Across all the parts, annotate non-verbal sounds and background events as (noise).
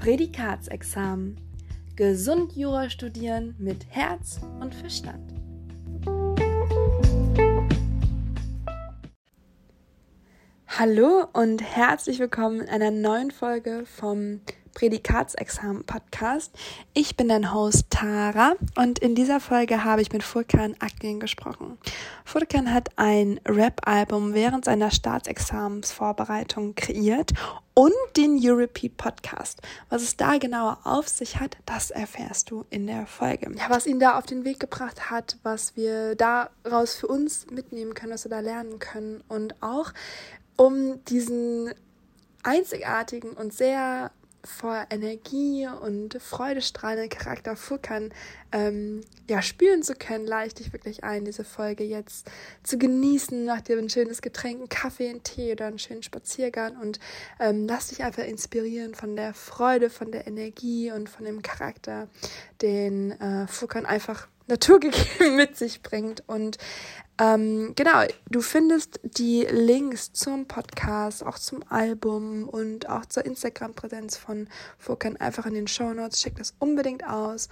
Prädikatsexamen. Gesund Jura studieren mit Herz und Verstand. Hallo und herzlich willkommen in einer neuen Folge vom Prädikatsexamen-Podcast. Ich bin dein Host Tara und in dieser Folge habe ich mit Furkan Akgin gesprochen. Furkan hat ein Rap-Album während seiner Staatsexamensvorbereitung kreiert und den Europeat Podcast. Was es da genauer auf sich hat, das erfährst du in der Folge. Ja, was ihn da auf den Weg gebracht hat, was wir daraus für uns mitnehmen können, was wir da lernen können und auch um diesen einzigartigen und sehr vor Energie und Freude strahlenden Charakter Furkan ähm, ja, spüren zu können, lade ich dich wirklich ein, diese Folge jetzt zu genießen, nach dir ein schönes Getränk, einen Kaffee, einen Tee oder einen schönen Spaziergang und ähm, lass dich einfach inspirieren von der Freude, von der Energie und von dem Charakter, den äh, Furkan einfach naturgegeben (laughs) mit sich bringt. Und ähm, genau, du findest die Links zum Podcast, auch zum Album und auch zur Instagram-Präsenz von Furkan einfach in den Show Notes. Check das unbedingt aus.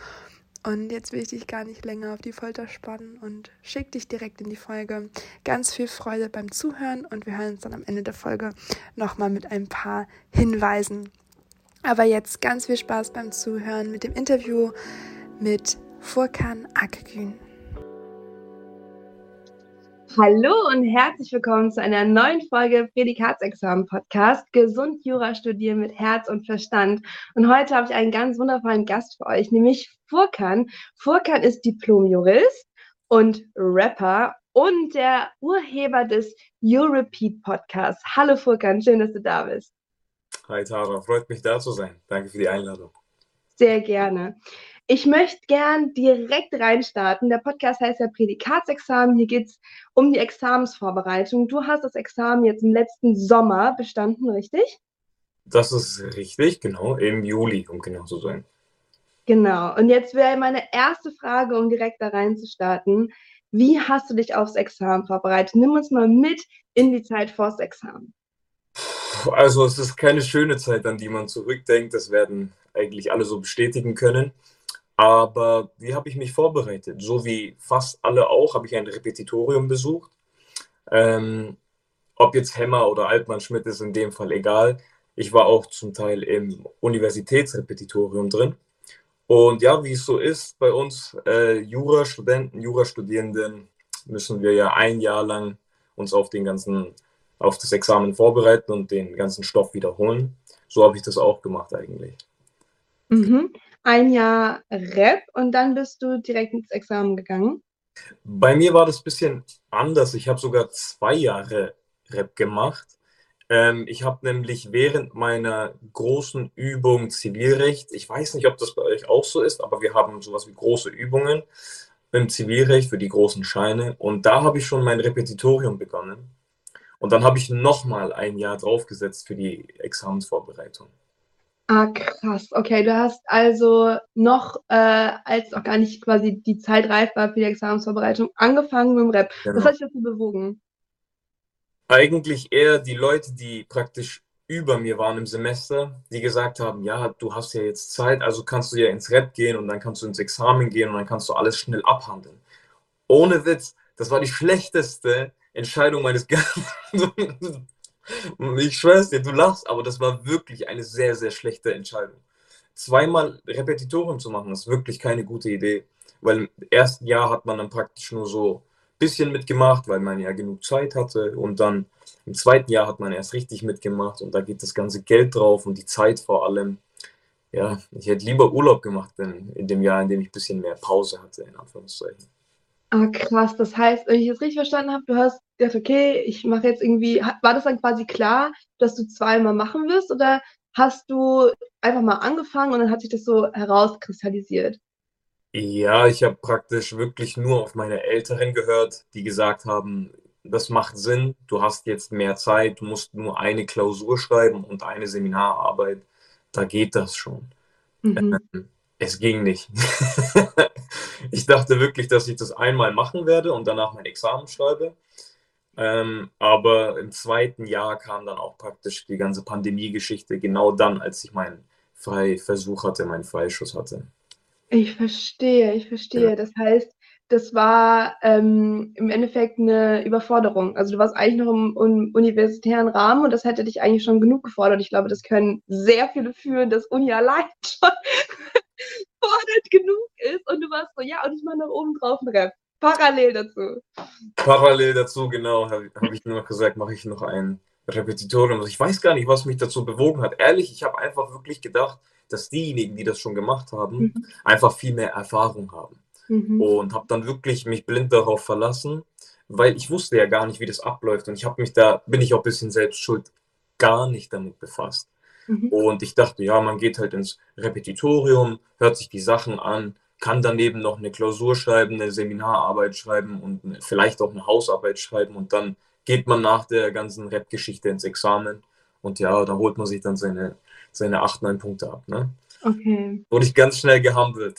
Und jetzt will ich dich gar nicht länger auf die Folter spannen und schick dich direkt in die Folge. Ganz viel Freude beim Zuhören und wir hören uns dann am Ende der Folge nochmal mit ein paar Hinweisen. Aber jetzt ganz viel Spaß beim Zuhören mit dem Interview mit Furkan Akgün. Hallo und herzlich willkommen zu einer neuen Folge Prädikatsexamen Podcast Gesund Jura studieren mit Herz und Verstand. Und heute habe ich einen ganz wundervollen Gast für euch, nämlich Furkan. Furkan ist Diplom-Jurist und Rapper und der Urheber des Europeat Podcasts. Hallo Furkan, schön, dass du da bist. Hi Tara, freut mich da zu sein. Danke für die Einladung. Sehr gerne. Ich möchte gern direkt reinstarten. Der Podcast heißt ja Prädikatsexamen. Hier geht es um die Examensvorbereitung. Du hast das Examen jetzt im letzten Sommer bestanden, richtig? Das ist richtig, genau, im Juli, um genau zu sein. Genau. Und jetzt wäre meine erste Frage, um direkt da reinzustarten. Wie hast du dich aufs Examen vorbereitet? Nimm uns mal mit in die Zeit vors Examen. Also es ist keine schöne Zeit, an die man zurückdenkt. Das werden eigentlich alle so bestätigen können. Aber wie habe ich mich vorbereitet? So wie fast alle auch, habe ich ein Repetitorium besucht. Ähm, ob jetzt Hemmer oder Altmann Schmidt ist in dem Fall egal. Ich war auch zum Teil im Universitätsrepetitorium drin. Und ja, wie es so ist bei uns äh, Jurastudenten, Jurastudierenden, müssen wir ja ein Jahr lang uns auf den ganzen, auf das Examen vorbereiten und den ganzen Stoff wiederholen. So habe ich das auch gemacht eigentlich. Mhm ein Jahr Rap und dann bist du direkt ins Examen gegangen? Bei mir war das ein bisschen anders. Ich habe sogar zwei Jahre Rap gemacht. Ähm, ich habe nämlich während meiner großen Übung Zivilrecht, ich weiß nicht, ob das bei euch auch so ist, aber wir haben sowas wie große Übungen im Zivilrecht für die großen Scheine. Und da habe ich schon mein Repetitorium begonnen. Und dann habe ich nochmal ein Jahr draufgesetzt für die Examensvorbereitung. Ah, krass. Okay, du hast also noch, äh, als auch gar nicht quasi die Zeit reif war für die Examensvorbereitung, angefangen mit dem Rap. Genau. Was hat dich dazu bewogen? Eigentlich eher die Leute, die praktisch über mir waren im Semester, die gesagt haben, ja, du hast ja jetzt Zeit, also kannst du ja ins Rap gehen und dann kannst du ins Examen gehen und dann kannst du alles schnell abhandeln. Ohne Witz, das war die schlechteste Entscheidung meines (laughs) ganzen Ich schwör's dir, du lachst, aber das war wirklich eine sehr, sehr schlechte Entscheidung. Zweimal Repetitorium zu machen, ist wirklich keine gute Idee, weil im ersten Jahr hat man dann praktisch nur so ein bisschen mitgemacht, weil man ja genug Zeit hatte und dann im zweiten Jahr hat man erst richtig mitgemacht und da geht das ganze Geld drauf und die Zeit vor allem. Ja, ich hätte lieber Urlaub gemacht in, in dem Jahr, in dem ich ein bisschen mehr Pause hatte, in Anführungszeichen. Ah, krass. Das heißt, wenn ich es richtig verstanden habe, du hast gedacht, okay, ich mache jetzt irgendwie, war das dann quasi klar, dass du zweimal machen wirst oder hast du einfach mal angefangen und dann hat sich das so herauskristallisiert? Ja, ich habe praktisch wirklich nur auf meine Älteren gehört, die gesagt haben, das macht Sinn, du hast jetzt mehr Zeit, du musst nur eine Klausur schreiben und eine Seminararbeit, da geht das schon. Mhm. Ähm, es ging nicht. (laughs) ich dachte wirklich, dass ich das einmal machen werde und danach mein Examen schreibe. Ähm, aber im zweiten Jahr kam dann auch praktisch die ganze Pandemie-Geschichte, genau dann, als ich mein Freiversuch hatte, meinen Freischuss hatte. Ich verstehe, ich verstehe. Ja. Das heißt, das war ähm, im Endeffekt eine Überforderung. Also du warst eigentlich noch im, im universitären Rahmen und das hätte dich eigentlich schon genug gefordert. Ich glaube, das können sehr viele fühlen, dass Uni allein (laughs) schon fordernd genug ist und du warst so, ja, und ich mache noch oben drauf einen Rap. Parallel dazu. Parallel dazu, genau, habe hab ich nur noch gesagt, mache ich noch ein Repetitorium. Ich weiß gar nicht, was mich dazu bewogen hat. Ehrlich, ich habe einfach wirklich gedacht, dass diejenigen, die das schon gemacht haben, Mhm. einfach viel mehr Erfahrung haben. Mhm. Und habe dann wirklich mich blind darauf verlassen, weil ich wusste ja gar nicht, wie das abläuft. Und ich habe mich da, bin ich auch ein bisschen selbst schuld, gar nicht damit befasst. Mhm. Und ich dachte, ja, man geht halt ins Repetitorium, hört sich die Sachen an, kann daneben noch eine Klausur schreiben, eine Seminararbeit schreiben und vielleicht auch eine Hausarbeit schreiben und dann geht man nach der ganzen Rap-Geschichte ins Examen und ja, da holt man sich dann seine, seine 8, 9 Punkte ab. Ne? Okay. Wurde ich ganz schnell gehandelt.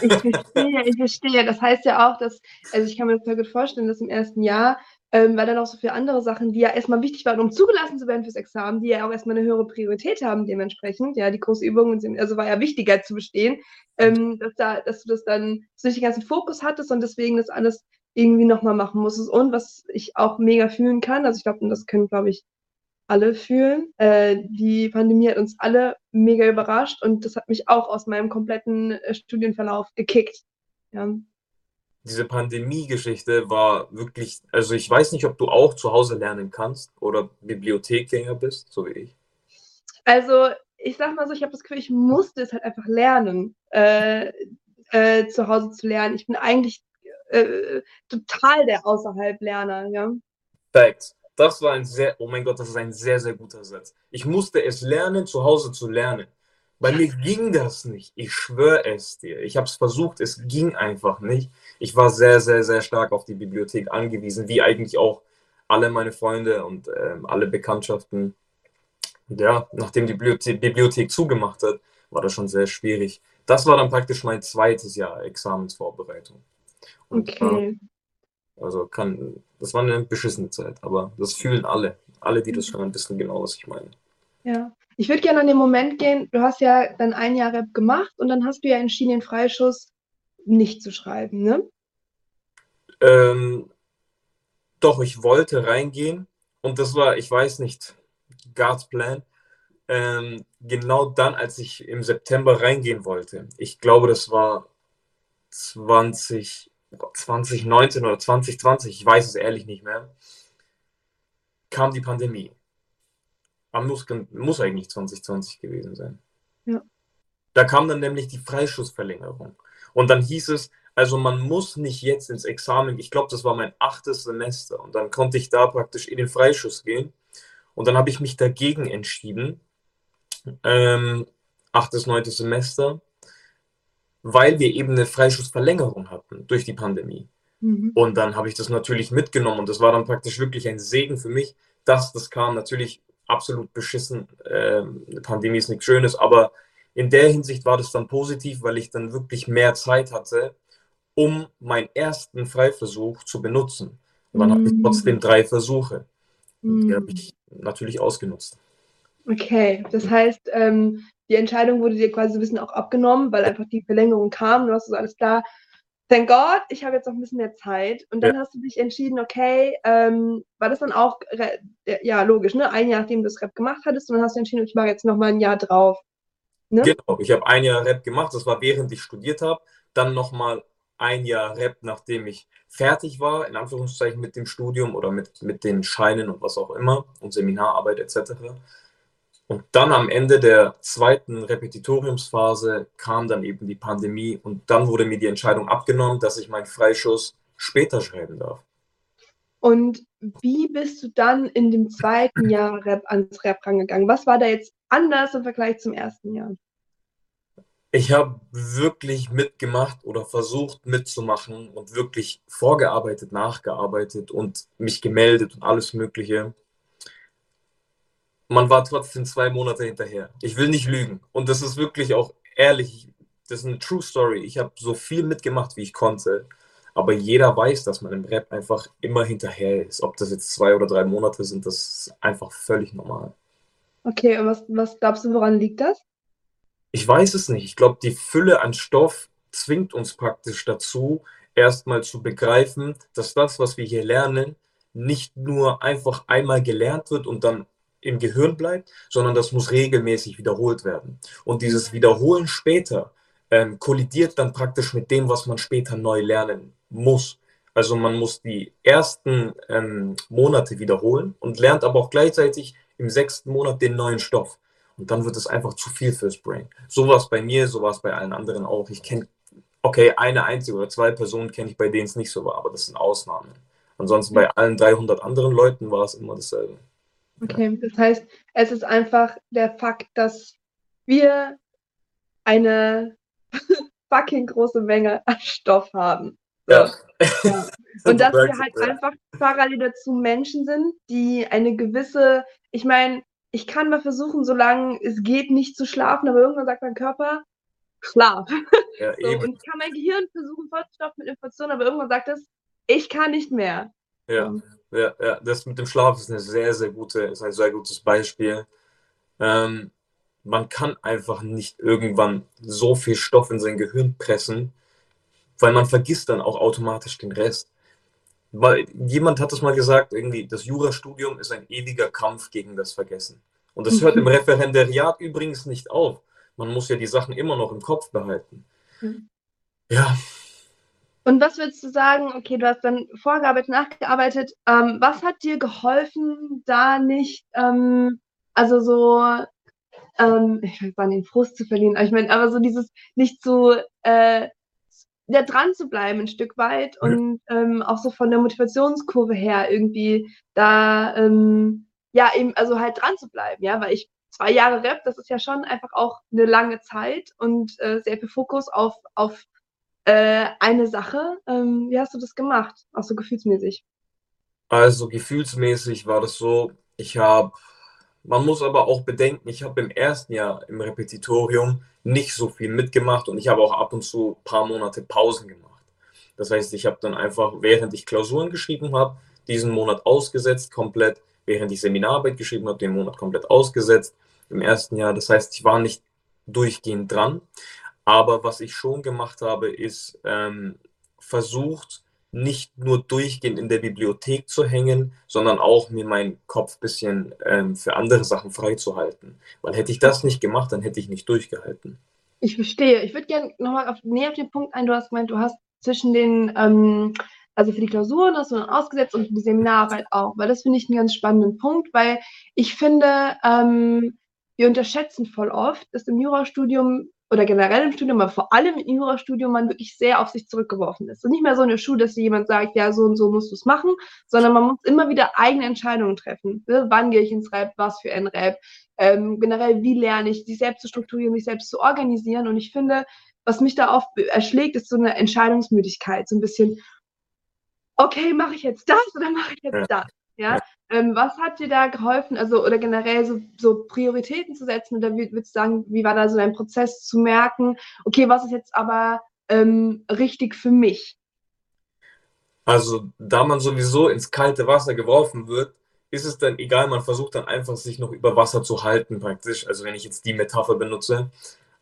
Ich verstehe, ich verstehe. Das heißt ja auch, dass, also ich kann mir das voll gut vorstellen, dass im ersten Jahr, ähm, weil dann auch so viele andere Sachen, die ja erstmal wichtig waren, um zugelassen zu werden fürs Examen, die ja auch erstmal eine höhere Priorität haben dementsprechend. Ja, die Kursübungen also war ja wichtiger zu bestehen, ähm, dass, da, dass du das dann, du nicht den ganzen Fokus hattest und deswegen das alles irgendwie nochmal machen musstest. Und was ich auch mega fühlen kann, also ich glaube, das können, glaube ich, alle fühlen. Äh, die Pandemie hat uns alle mega überrascht und das hat mich auch aus meinem kompletten äh, Studienverlauf gekickt. Ja. Diese Pandemie-Geschichte war wirklich, also ich weiß nicht, ob du auch zu Hause lernen kannst oder Bibliothekgänger bist, so wie ich. Also ich sag mal so, ich habe das Gefühl, ich musste es halt einfach lernen, äh, äh, zu Hause zu lernen. Ich bin eigentlich äh, total der Außerhalb-Lerner, ja. Facts. Das war ein sehr, oh mein Gott, das ist ein sehr, sehr guter Satz. Ich musste es lernen, zu Hause zu lernen. Bei mir ging das nicht. Ich schwöre es dir. Ich habe es versucht, es ging einfach nicht. Ich war sehr, sehr, sehr stark auf die Bibliothek angewiesen, wie eigentlich auch alle meine Freunde und ähm, alle Bekanntschaften. Und ja, nachdem die Bibliothe Bibliothek zugemacht hat, war das schon sehr schwierig. Das war dann praktisch mein zweites Jahr Examensvorbereitung. Und, Okay. äh, also kann, das war eine beschissene Zeit, aber das fühlen alle. Alle, die das hören, wissen genau, was ich meine. Ja. Ich würde gerne an den Moment gehen, du hast ja dann ein Jahr Rap gemacht und dann hast du ja entschieden, den Freischuss nicht zu schreiben, ne? Ähm, doch, ich wollte reingehen und das war, ich weiß nicht, God's Plan. Ähm, genau dann, als ich im September reingehen wollte. Ich glaube, das war 20, 2019 oder 2020, ich weiß es ehrlich nicht mehr, kam die Pandemie. Aber muss, muss eigentlich 2020 gewesen sein. Ja. Da kam dann nämlich die Freischussverlängerung. Und dann hieß es, also man muss nicht jetzt ins Examen, ich glaube, das war mein achtes Semester. Und dann konnte ich da praktisch in den Freischuss gehen. Und dann habe ich mich dagegen entschieden, ähm, achtes, neuntes Semester, weil wir eben eine Freischussverlängerung hatten durch die Pandemie. Mhm. Und dann habe ich das natürlich mitgenommen und das war dann praktisch wirklich ein Segen für mich, dass das kam. Natürlich absolut beschissen. Ähm, eine Pandemie ist nichts Schönes, aber in der Hinsicht war das dann positiv, weil ich dann wirklich mehr Zeit hatte, um meinen ersten Freiversuch zu benutzen. Und dann hatte ich Mhm. trotzdem drei Versuche. Und die habe Mhm. ich natürlich ausgenutzt. Okay, das heißt, ähm, die Entscheidung wurde dir quasi so ein bisschen auch abgenommen, weil einfach die Verlängerung kam. Du hast so alles klar. Thank God, ich habe jetzt noch ein bisschen mehr Zeit. Und dann hast du dich entschieden, okay, ähm, war das dann auch, ja, logisch, ne? Ein Jahr, nachdem du das Rap gemacht hattest, und dann hast du entschieden, ich mache jetzt noch mal ein Jahr drauf. Ne? Genau, ich habe ein Jahr Rap gemacht, das war während ich studiert habe. Dann nochmal ein Jahr Rap, nachdem ich fertig war, in Anführungszeichen mit dem Studium oder mit, mit den Scheinen und was auch immer und Seminararbeit etc. Und dann am Ende der zweiten Repetitoriumsphase kam dann eben die Pandemie und dann wurde mir die Entscheidung abgenommen, dass ich meinen Freischuss später schreiben darf. Und wie bist du dann in dem zweiten Jahr Rap ans Rap rangegangen? Was war da jetzt anders im Vergleich zum ersten Jahr? Ich habe wirklich mitgemacht oder versucht mitzumachen und wirklich vorgearbeitet, nachgearbeitet und mich gemeldet und alles Mögliche. Man war trotzdem zwei Monate hinterher. Ich will nicht lügen. Und das ist wirklich auch ehrlich, das ist eine True Story. Ich habe so viel mitgemacht, wie ich konnte. Aber jeder weiß, dass man im Rap einfach immer hinterher ist. Ob das jetzt zwei oder drei Monate sind, das ist einfach völlig normal. Okay, und was, was glaubst du, woran liegt das? Ich weiß es nicht. Ich glaube, die Fülle an Stoff zwingt uns praktisch dazu, erstmal zu begreifen, dass das, was wir hier lernen, nicht nur einfach einmal gelernt wird und dann im Gehirn bleibt, sondern das muss regelmäßig wiederholt werden. Und dieses Wiederholen später ähm, kollidiert dann praktisch mit dem, was man später neu lernen muss. Also man muss die ersten ähm, Monate wiederholen und lernt aber auch gleichzeitig im sechsten Monat den neuen Stoff. Und dann wird es einfach zu viel fürs Brain. So war es bei mir, so war es bei allen anderen auch. Ich kenne, okay, eine einzige oder zwei Personen kenne ich, bei denen es nicht so war, aber das sind Ausnahmen. Ansonsten bei allen 300 anderen Leuten war es immer dasselbe. Okay, das heißt, es ist einfach der Fakt, dass wir eine (laughs) fucking große Menge an Stoff haben. Ja. ja. (laughs) Und dass wir halt einfach parallel dazu Menschen sind, die eine gewisse, ich meine, ich kann mal versuchen, solange es geht, nicht zu schlafen, aber irgendwann sagt mein Körper, Schlaf. (laughs) Ja, so, und ich kann mein Gehirn versuchen vollzustopfen mit Informationen, aber irgendwann sagt es, ich kann nicht mehr. Ja, ja, ja, das mit dem Schlaf ist eine sehr, sehr gute, ist ein sehr gutes Beispiel. Ähm, man kann einfach nicht irgendwann so viel Stoff in sein Gehirn pressen, weil man vergisst dann auch automatisch den Rest. Weil jemand hat es mal gesagt, irgendwie, das Jurastudium ist ein ewiger Kampf gegen das Vergessen. Und das hört im Referendariat übrigens nicht auf. Man muss ja die Sachen immer noch im Kopf behalten. Mhm. Ja. Und was würdest du sagen, okay, du hast dann vorgearbeitet, nachgearbeitet, ähm, was hat dir geholfen, da nicht, ähm, also so, ähm, ich will sagen, den Frust zu verlieren, aber ich meine, aber so dieses, nicht so, äh, ja, dran zu bleiben ein Stück weit und ähm, auch so von der Motivationskurve her irgendwie da, ähm, ja, eben, also halt dran zu bleiben, ja, weil ich zwei Jahre Rap, das ist ja schon einfach auch eine lange Zeit und äh, sehr viel Fokus auf, auf äh, eine Sache. Ähm, wie hast du das gemacht, auch so gefühlsmäßig? Also gefühlsmäßig war das so, ich habe, man muss aber auch bedenken, ich habe im ersten Jahr im Repetitorium nicht so viel mitgemacht und ich habe auch ab und zu ein paar Monate Pausen gemacht. Das heißt, ich habe dann einfach, während ich Klausuren geschrieben habe, diesen Monat ausgesetzt komplett, während ich Seminararbeit geschrieben habe, den Monat komplett ausgesetzt im ersten Jahr. Das heißt, ich war nicht durchgehend dran. Aber was ich schon gemacht habe, ist ähm, versucht, nicht nur durchgehend in der Bibliothek zu hängen, sondern auch mir meinen Kopf ein bisschen ähm, für andere Sachen freizuhalten. Weil hätte ich das nicht gemacht, dann hätte ich nicht durchgehalten. Ich verstehe. Ich würde gerne nochmal auf, näher auf den Punkt ein. Du hast gemeint, du hast zwischen den, ähm, also für die Klausuren hast du dann ausgesetzt und für die Seminararbeit auch, weil das finde ich einen ganz spannenden Punkt, weil ich finde, ähm, wir unterschätzen voll oft, dass im Jurastudium oder generell im Studium, aber vor allem im Jurastudium man wirklich sehr auf sich zurückgeworfen ist. Und nicht mehr so eine Schule, dass jemand sagt, ja, so und so musst du es machen, sondern man muss immer wieder eigene Entscheidungen treffen. Ne? Wann gehe ich ins Rap, was für ein Rap, ähm, generell, wie lerne ich, sich selbst zu strukturieren, sich selbst zu organisieren. Und ich finde, was mich da oft erschlägt, ist so eine Entscheidungsmüdigkeit, so ein bisschen, okay, mache ich jetzt das oder mache ich jetzt das? Ja, ähm, was hat dir da geholfen, also oder generell so, so Prioritäten zu setzen? Oder wie, würdest du sagen, wie war da so dein Prozess zu merken, okay, was ist jetzt aber ähm, richtig für mich? Also, da man sowieso ins kalte Wasser geworfen wird, ist es dann egal, man versucht dann einfach, sich noch über Wasser zu halten, praktisch. Also, wenn ich jetzt die Metapher benutze.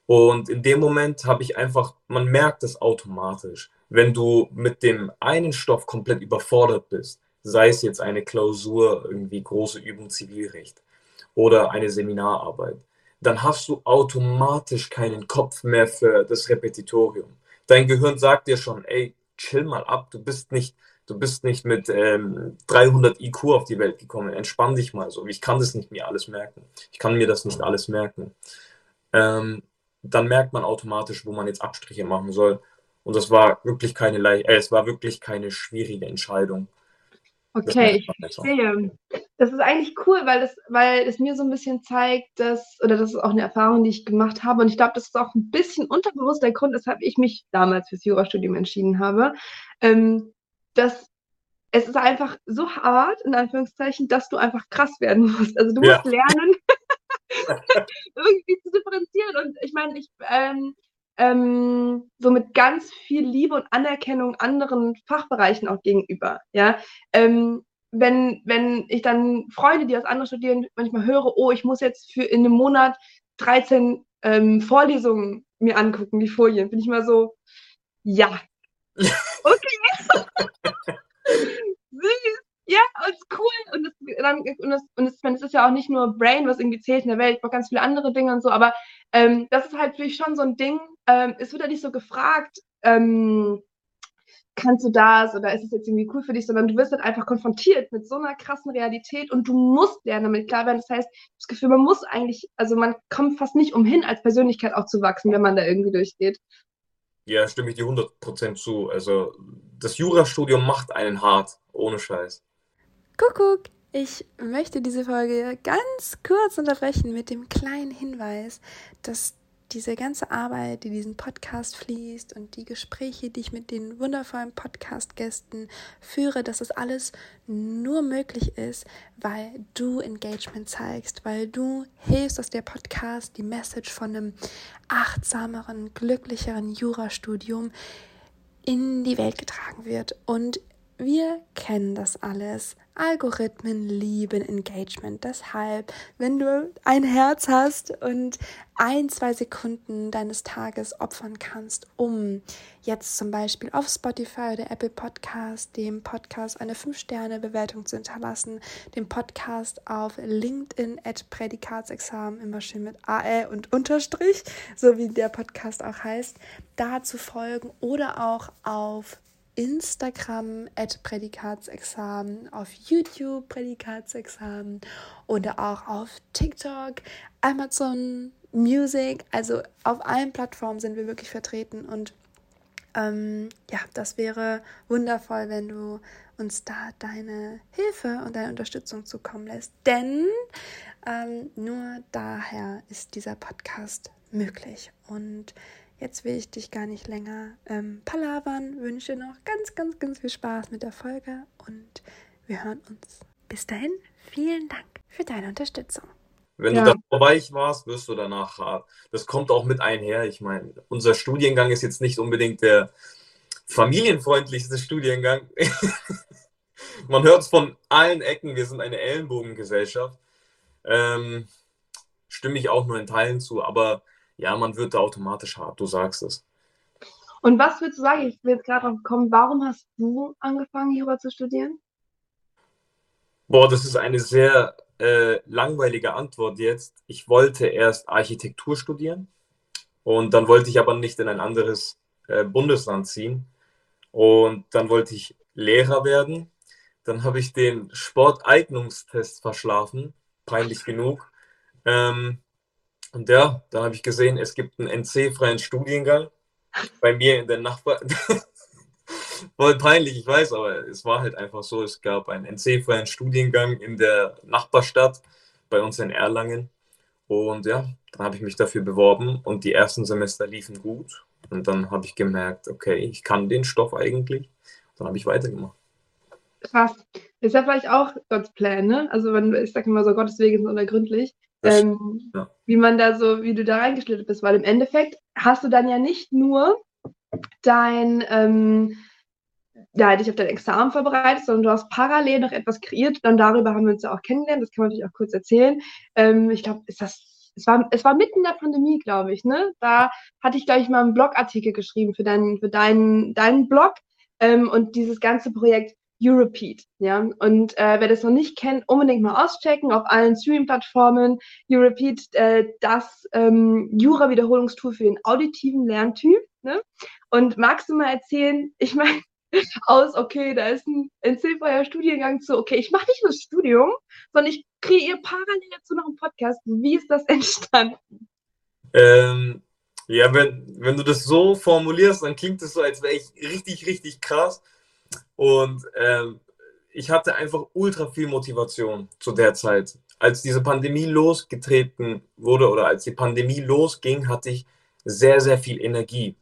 Und in dem Moment habe ich einfach, man merkt es automatisch. Wenn du mit dem einen Stoff komplett überfordert bist, sei es jetzt eine Klausur, irgendwie große Übung Zivilrecht oder eine Seminararbeit, dann hast du automatisch keinen Kopf mehr für das Repetitorium. Dein Gehirn sagt dir schon, ey, chill mal ab, du bist nicht, du bist nicht mit ähm, 300 IQ auf die Welt gekommen, entspann dich mal so. Ich kann das nicht mir alles merken. Ich kann mir das nicht alles merken. Ähm, dann merkt man automatisch, wo man jetzt Abstriche machen soll. Und das war wirklich keine, äh, es war wirklich keine schwierige Entscheidung. Okay, ich verstehe. Das ist eigentlich cool, weil das, weil es mir so ein bisschen zeigt, dass, oder das ist auch eine Erfahrung, die ich gemacht habe. Und ich glaube, das ist auch ein bisschen unterbewusst der Grund, weshalb ich mich damals fürs Jurastudium entschieden habe. Ähm, dass es ist einfach so hart, in Anführungszeichen, dass du einfach krass werden musst. Also du musst ja. lernen, (laughs) (laughs) irgendwie zu differenzieren. Und ich meine, ich, ähm, ähm, so mit ganz viel Liebe und Anerkennung anderen Fachbereichen auch gegenüber. Ja, ähm, wenn, wenn ich dann Freunde, die aus anderen studieren, manchmal höre, oh, ich muss jetzt für in einem Monat 13 ähm, Vorlesungen mir angucken, die Folien. Bin ich mal so, ja. (laughs) Okay. Ja, und ist cool. Und, das, dann, und, das, und das, es ist ja auch nicht nur Brain, was irgendwie zählt in der Welt, noch ganz viele andere Dinge und so, aber ähm, das ist halt für mich schon so ein Ding. Ähm, es wird ja nicht so gefragt, ähm, kannst du das oder ist es jetzt irgendwie cool für dich, sondern du wirst halt einfach konfrontiert mit so einer krassen Realität und du musst lernen damit klar werden. Das heißt, das Gefühl, man muss eigentlich, also man kommt fast nicht umhin, als Persönlichkeit auch zu wachsen, wenn man da irgendwie durchgeht. Ja, stimme ich dir 100% zu. Also das Jurastudium macht einen hart, ohne Scheiß. Kuckuck! Ich möchte diese Folge ganz kurz unterbrechen mit dem kleinen Hinweis, dass diese ganze Arbeit, die diesen Podcast fließt und die Gespräche, die ich mit den wundervollen Podcast-Gästen führe, dass das alles nur möglich ist, weil du Engagement zeigst, weil du hilfst, dass der Podcast die Message von einem achtsameren, glücklicheren Jurastudium in die Welt getragen wird. Und wir kennen das alles. Algorithmen lieben Engagement. Deshalb, wenn du ein Herz hast und ein, zwei Sekunden deines Tages opfern kannst, um jetzt zum Beispiel auf Spotify oder Apple Podcast dem Podcast eine 5-Sterne-Bewertung zu hinterlassen, dem Podcast auf LinkedIn at Prädikatsexamen, immer schön mit AE und Unterstrich, so wie der Podcast auch heißt, da zu folgen oder auch auf Instagram at Prädikatsexamen, auf YouTube Prädikatsexamen oder auch auf TikTok, Amazon Music. Also auf allen Plattformen sind wir wirklich vertreten und ähm, ja, das wäre wundervoll, wenn du uns da deine Hilfe und deine Unterstützung zukommen lässt. Denn ähm, nur daher ist dieser Podcast möglich. Und Jetzt will ich dich gar nicht länger ähm, palavern, wünsche noch ganz, ganz, ganz viel Spaß mit der Folge und wir hören uns. Bis dahin, vielen Dank für deine Unterstützung. Wenn ja. du davor weich warst, wirst du danach hart. Das kommt auch mit einher. Ich meine, unser Studiengang ist jetzt nicht unbedingt der familienfreundlichste Studiengang. (laughs) Man hört es von allen Ecken, wir sind eine Ellenbogengesellschaft. Ähm, stimme ich auch nur in Teilen zu, aber ja, man wird da automatisch hart, du sagst es. Und was würdest du sagen, ich will jetzt gerade drauf kommen, warum hast du angefangen, Jura zu studieren? Boah, das ist eine sehr äh, langweilige Antwort jetzt. Ich wollte erst Architektur studieren und dann wollte ich aber nicht in ein anderes äh, Bundesland ziehen. Und dann wollte ich Lehrer werden. Dann habe ich den Sporteignungstest verschlafen, peinlich genug. Ähm, und ja, dann habe ich gesehen, es gibt einen NC-freien Studiengang bei mir in der Nachbar. (laughs) Voll peinlich, ich weiß, aber es war halt einfach so. Es gab einen NC-freien Studiengang in der Nachbarstadt bei uns in Erlangen. Und ja, dann habe ich mich dafür beworben und die ersten Semester liefen gut. Und dann habe ich gemerkt, okay, ich kann den Stoff eigentlich. Dann habe ich weitergemacht. Krass. Ist ja vielleicht auch Gottes Plan, ne? Also, wenn, ich sage immer so, Gottes Wege sind unergründlich ähm, ja. wie man da so, wie du da reingeschlittert bist, weil im Endeffekt hast du dann ja nicht nur dein, ähm, ja, dich auf dein Examen vorbereitet, sondern du hast parallel noch etwas kreiert. Dann darüber haben wir uns ja auch kennengelernt. Das kann man natürlich auch kurz erzählen. Ähm, ich glaube, ist das es war, es war mitten in der Pandemie, glaube ich, ne? Da hatte ich, glaube ich, mal einen Blogartikel geschrieben für deinen, für deinen, deinen Blog. Ähm, und dieses ganze Projekt Europeat. Ja? Und äh, wer das noch nicht kennt, unbedingt mal auschecken auf allen Streaming-Plattformen. Europeat, äh, das ähm, Jura-Wiederholungstool für den auditiven Lerntyp. Ne? Und magst du mal erzählen, ich meine, (laughs) aus, okay, da ist ein NC-freier Studiengang zu, okay, ich mache nicht nur das Studium, sondern ich kreiere parallel dazu noch einen Podcast. Wie ist das (laughs) entstanden? Ähm, ja, wenn, wenn du das so formulierst, dann klingt es so, als wäre ich richtig, richtig krass. Und ähm, ich hatte einfach ultra viel Motivation zu der Zeit. Als diese Pandemie losgetreten wurde oder als die Pandemie losging, hatte ich sehr, sehr viel Energie.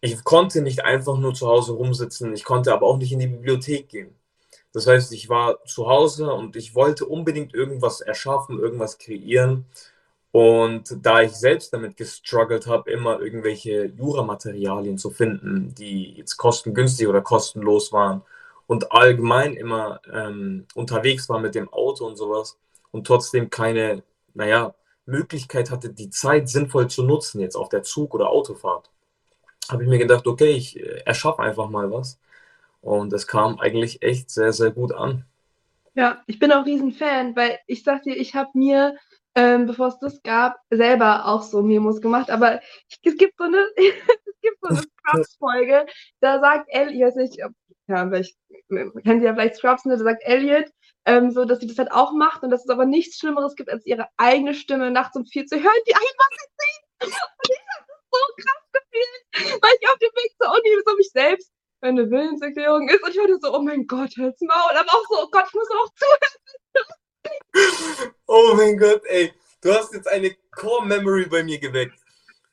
Ich konnte nicht einfach nur zu Hause rumsitzen, ich konnte aber auch nicht in die Bibliothek gehen. Das heißt, ich war zu Hause und ich wollte unbedingt irgendwas erschaffen, irgendwas kreieren. Und da ich selbst damit gestruggelt habe, immer irgendwelche Juramaterialien zu finden, die jetzt kostengünstig oder kostenlos waren und allgemein immer ähm, unterwegs war mit dem Auto und sowas und trotzdem keine, naja, Möglichkeit hatte, die Zeit sinnvoll zu nutzen, jetzt auf der Zug- oder Autofahrt, habe ich mir gedacht, okay, ich äh, erschaffe einfach mal was. Und es kam eigentlich echt sehr, sehr gut an. Ja, ich bin auch riesen Fan, weil ich sag dir, ich habe mir, ähm, bevor es das gab, selber auch so Memos gemacht, aber ich, es gibt so eine, (laughs) es gibt so eine (laughs) Scrubs-Folge, da sagt Elliot, ich weiß nicht, ob, ja, vielleicht kennt ihr ja vielleicht Scrubs, ne, da sagt Elliot, ähm, so, dass sie das halt auch macht und dass es aber nichts Schlimmeres gibt, als ihre eigene Stimme nachts um vier zu hören, die einfach erzählt. Und ich habe das so krass gefühlt, weil ich auf dem Weg zur Uni so mich selbst eine Willenserklärung ist. Und ich war so, oh mein Gott, halt's Maul. Aber auch so, oh Gott, ich muss auch zuhören. (laughs) oh mein Gott, ey. Du hast jetzt eine Core-Memory bei mir geweckt.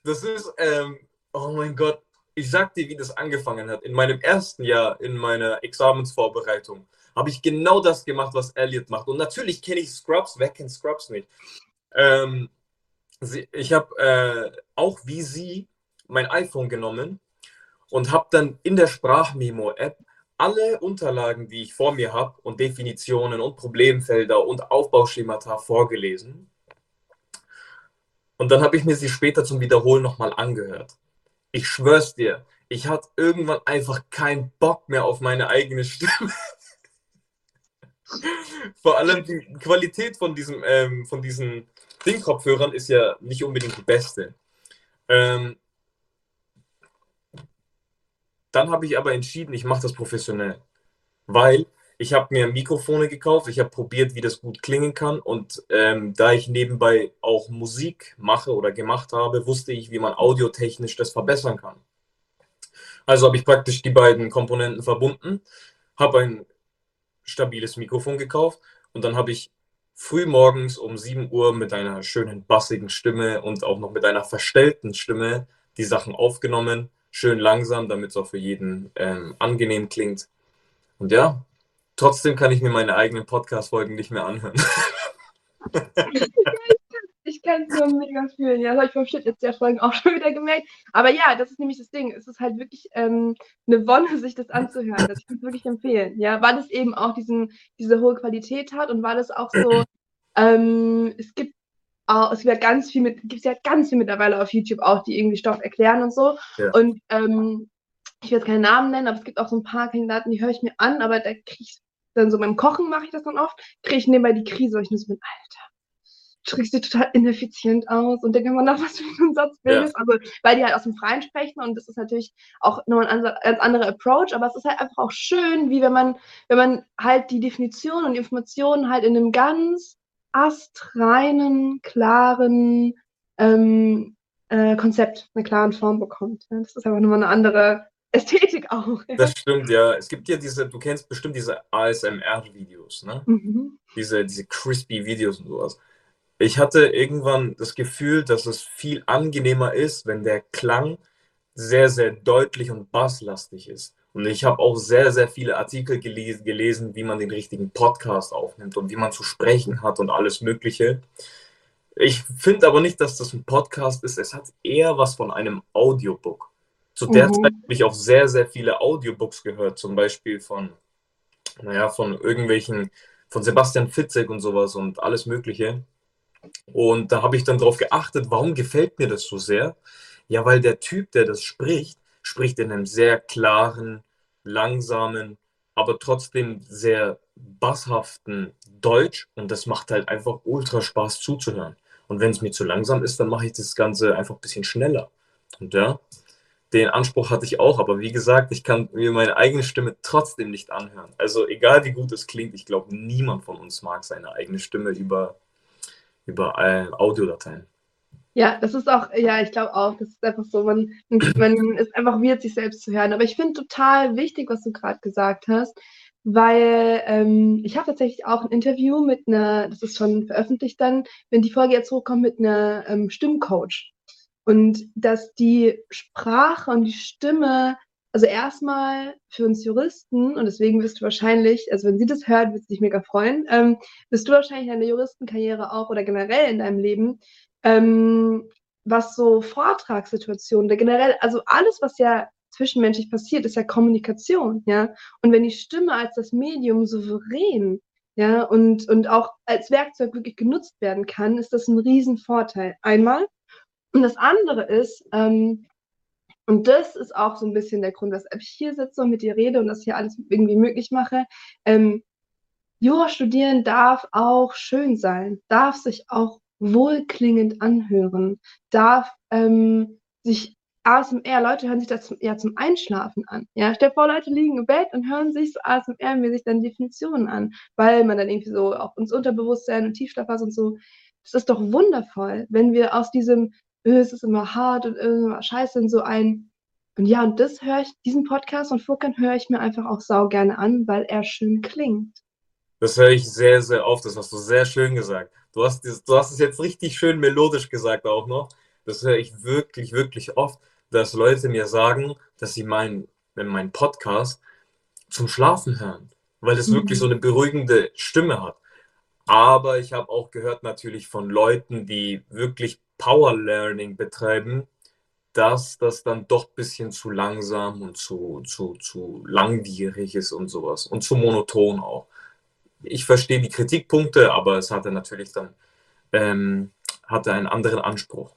Das ist, ähm, oh mein Gott, ich sag dir, wie das angefangen hat. In meinem ersten Jahr, in meiner Examensvorbereitung, habe ich genau das gemacht, was Elliot macht. Und natürlich kenne ich Scrubs, wer kennt Scrubs nicht? Ähm, ich habe äh, auch wie sie mein iPhone genommen und habe dann in der Sprachmemo-App alle Unterlagen, die ich vor mir habe und Definitionen und Problemfelder und Aufbauschemata vorgelesen. Und dann habe ich mir sie später zum Wiederholen nochmal angehört. Ich schwör's dir, ich hatte irgendwann einfach keinen Bock mehr auf meine eigene Stimme. (laughs) Vor allem die Qualität von, diesem, ähm, von diesen Ding-Kopfhörern ist ja nicht unbedingt die beste. Ähm, dann habe ich aber entschieden, ich mache das professionell, weil ich habe mir Mikrofone gekauft, ich habe probiert, wie das gut klingen kann. Und ähm, da ich nebenbei auch Musik mache oder gemacht habe, wusste ich, wie man audiotechnisch das verbessern kann. Also habe ich praktisch die beiden Komponenten verbunden, habe ein stabiles Mikrofon gekauft und dann habe ich früh morgens um 7 Uhr mit einer schönen bassigen Stimme und auch noch mit einer verstellten Stimme die Sachen aufgenommen schön langsam, damit es auch für jeden ähm, angenehm klingt. Und ja, trotzdem kann ich mir meine eigenen Podcast-Folgen nicht mehr anhören. (laughs) ich kann es nur mega fühlen. Ja, das habe ich vom Schnitt jetzt der Folgen auch schon wieder gemerkt. Aber ja, das ist nämlich das Ding. Es ist halt wirklich ähm, eine Wonne, sich das anzuhören. Das kann ich wirklich empfehlen. Ja, weil es eben auch diesen, diese hohe Qualität hat und weil es auch so, (clears throat) ähm, es gibt auch, es gibt ja ganz viel mit, gibt ja ganz viel mittlerweile auf YouTube auch, die irgendwie Stoff erklären und so. Ja. Und ähm, ich will jetzt keinen Namen nennen, aber es gibt auch so ein paar Kandidaten, die höre ich mir an, aber da kriege ich dann so beim Kochen mache ich das dann oft, kriege ich nebenbei die Krise, weil ich nur so bin, Alter, du sprichst dir total ineffizient aus und denke mal nach, was du für einen Satz bildest. Ja. Also, weil die halt aus dem Freien sprechen und das ist natürlich auch noch ein ganz anderer Approach, aber es ist halt einfach auch schön, wie wenn man, wenn man halt die Definition und die Informationen halt in einem ganz astreinen, klaren ähm, äh, Konzept, einer klaren Form bekommt. Ja? Das ist einfach nochmal eine andere (laughs) Ästhetik auch. Ja? Das stimmt, ja. Es gibt ja diese, du kennst bestimmt diese ASMR-Videos, ne? Mhm. Diese, diese crispy Videos und sowas. Ich hatte irgendwann das Gefühl, dass es viel angenehmer ist, wenn der Klang sehr, sehr deutlich und basslastig ist. Und ich habe auch sehr, sehr viele Artikel gelesen, gelesen, wie man den richtigen Podcast aufnimmt und wie man zu sprechen hat und alles Mögliche. Ich finde aber nicht, dass das ein Podcast ist. Es hat eher was von einem Audiobook. Zu der mhm. Zeit habe ich auch sehr, sehr viele Audiobooks gehört, zum Beispiel von, naja, von irgendwelchen, von Sebastian Fitzek und sowas und alles Mögliche. Und da habe ich dann darauf geachtet, warum gefällt mir das so sehr? Ja, weil der Typ, der das spricht, spricht in einem sehr klaren, langsamen, aber trotzdem sehr basshaften Deutsch und das macht halt einfach ultra Spaß zuzuhören. Und wenn es mir zu langsam ist, dann mache ich das Ganze einfach ein bisschen schneller. Und ja, den Anspruch hatte ich auch, aber wie gesagt, ich kann mir meine eigene Stimme trotzdem nicht anhören. Also egal wie gut es klingt, ich glaube, niemand von uns mag seine eigene Stimme über, über äh, Audiodateien. Ja, das ist auch, ja, ich glaube auch, das ist einfach so, man, man ist einfach weird, sich selbst zu hören. Aber ich finde total wichtig, was du gerade gesagt hast, weil ähm, ich habe tatsächlich auch ein Interview mit einer, das ist schon veröffentlicht dann, wenn die Folge jetzt hochkommt, mit einer ähm, Stimmcoach. Und dass die Sprache und die Stimme, also erstmal für uns Juristen, und deswegen wirst du wahrscheinlich, also wenn sie das hört, wird sie sich mega freuen, ähm, wirst du wahrscheinlich in der Juristenkarriere auch oder generell in deinem Leben ähm, was so Vortragssituationen, generell, also alles, was ja zwischenmenschlich passiert, ist ja Kommunikation, ja. Und wenn die Stimme als das Medium souverän ja, und, und auch als Werkzeug wirklich genutzt werden kann, ist das ein Riesenvorteil. Einmal. Und das andere ist, ähm, und das ist auch so ein bisschen der Grund, weshalb ich hier sitze und mit dir rede und das hier alles irgendwie möglich mache. Ähm, Jura studieren darf auch schön sein, darf sich auch wohlklingend anhören, darf ähm, sich ASMR, Leute hören sich das zum, ja zum Einschlafen an. Ja, stell vor, Leute liegen im Bett und hören sich so ASMR-mäßig dann Definitionen an, weil man dann irgendwie so auch ins Unterbewusstsein und Tiefschlafphase und so. Das ist doch wundervoll, wenn wir aus diesem, öh, es ist immer hart und immer scheiße in so ein. Und ja, und das höre ich, diesen Podcast von Furkan höre ich mir einfach auch sau gerne an, weil er schön klingt. Das höre ich sehr, sehr oft. Das hast du sehr schön gesagt. Du hast, du hast es jetzt richtig schön melodisch gesagt auch noch. Das höre ich wirklich, wirklich oft, dass Leute mir sagen, dass sie meinen, meinen Podcast zum Schlafen hören, weil es mhm. wirklich so eine beruhigende Stimme hat. Aber ich habe auch gehört natürlich von Leuten, die wirklich Power Learning betreiben, dass das dann doch ein bisschen zu langsam und zu, zu, zu langwierig ist und sowas und zu monoton auch ich verstehe die Kritikpunkte, aber es hatte natürlich dann ähm, hatte einen anderen Anspruch.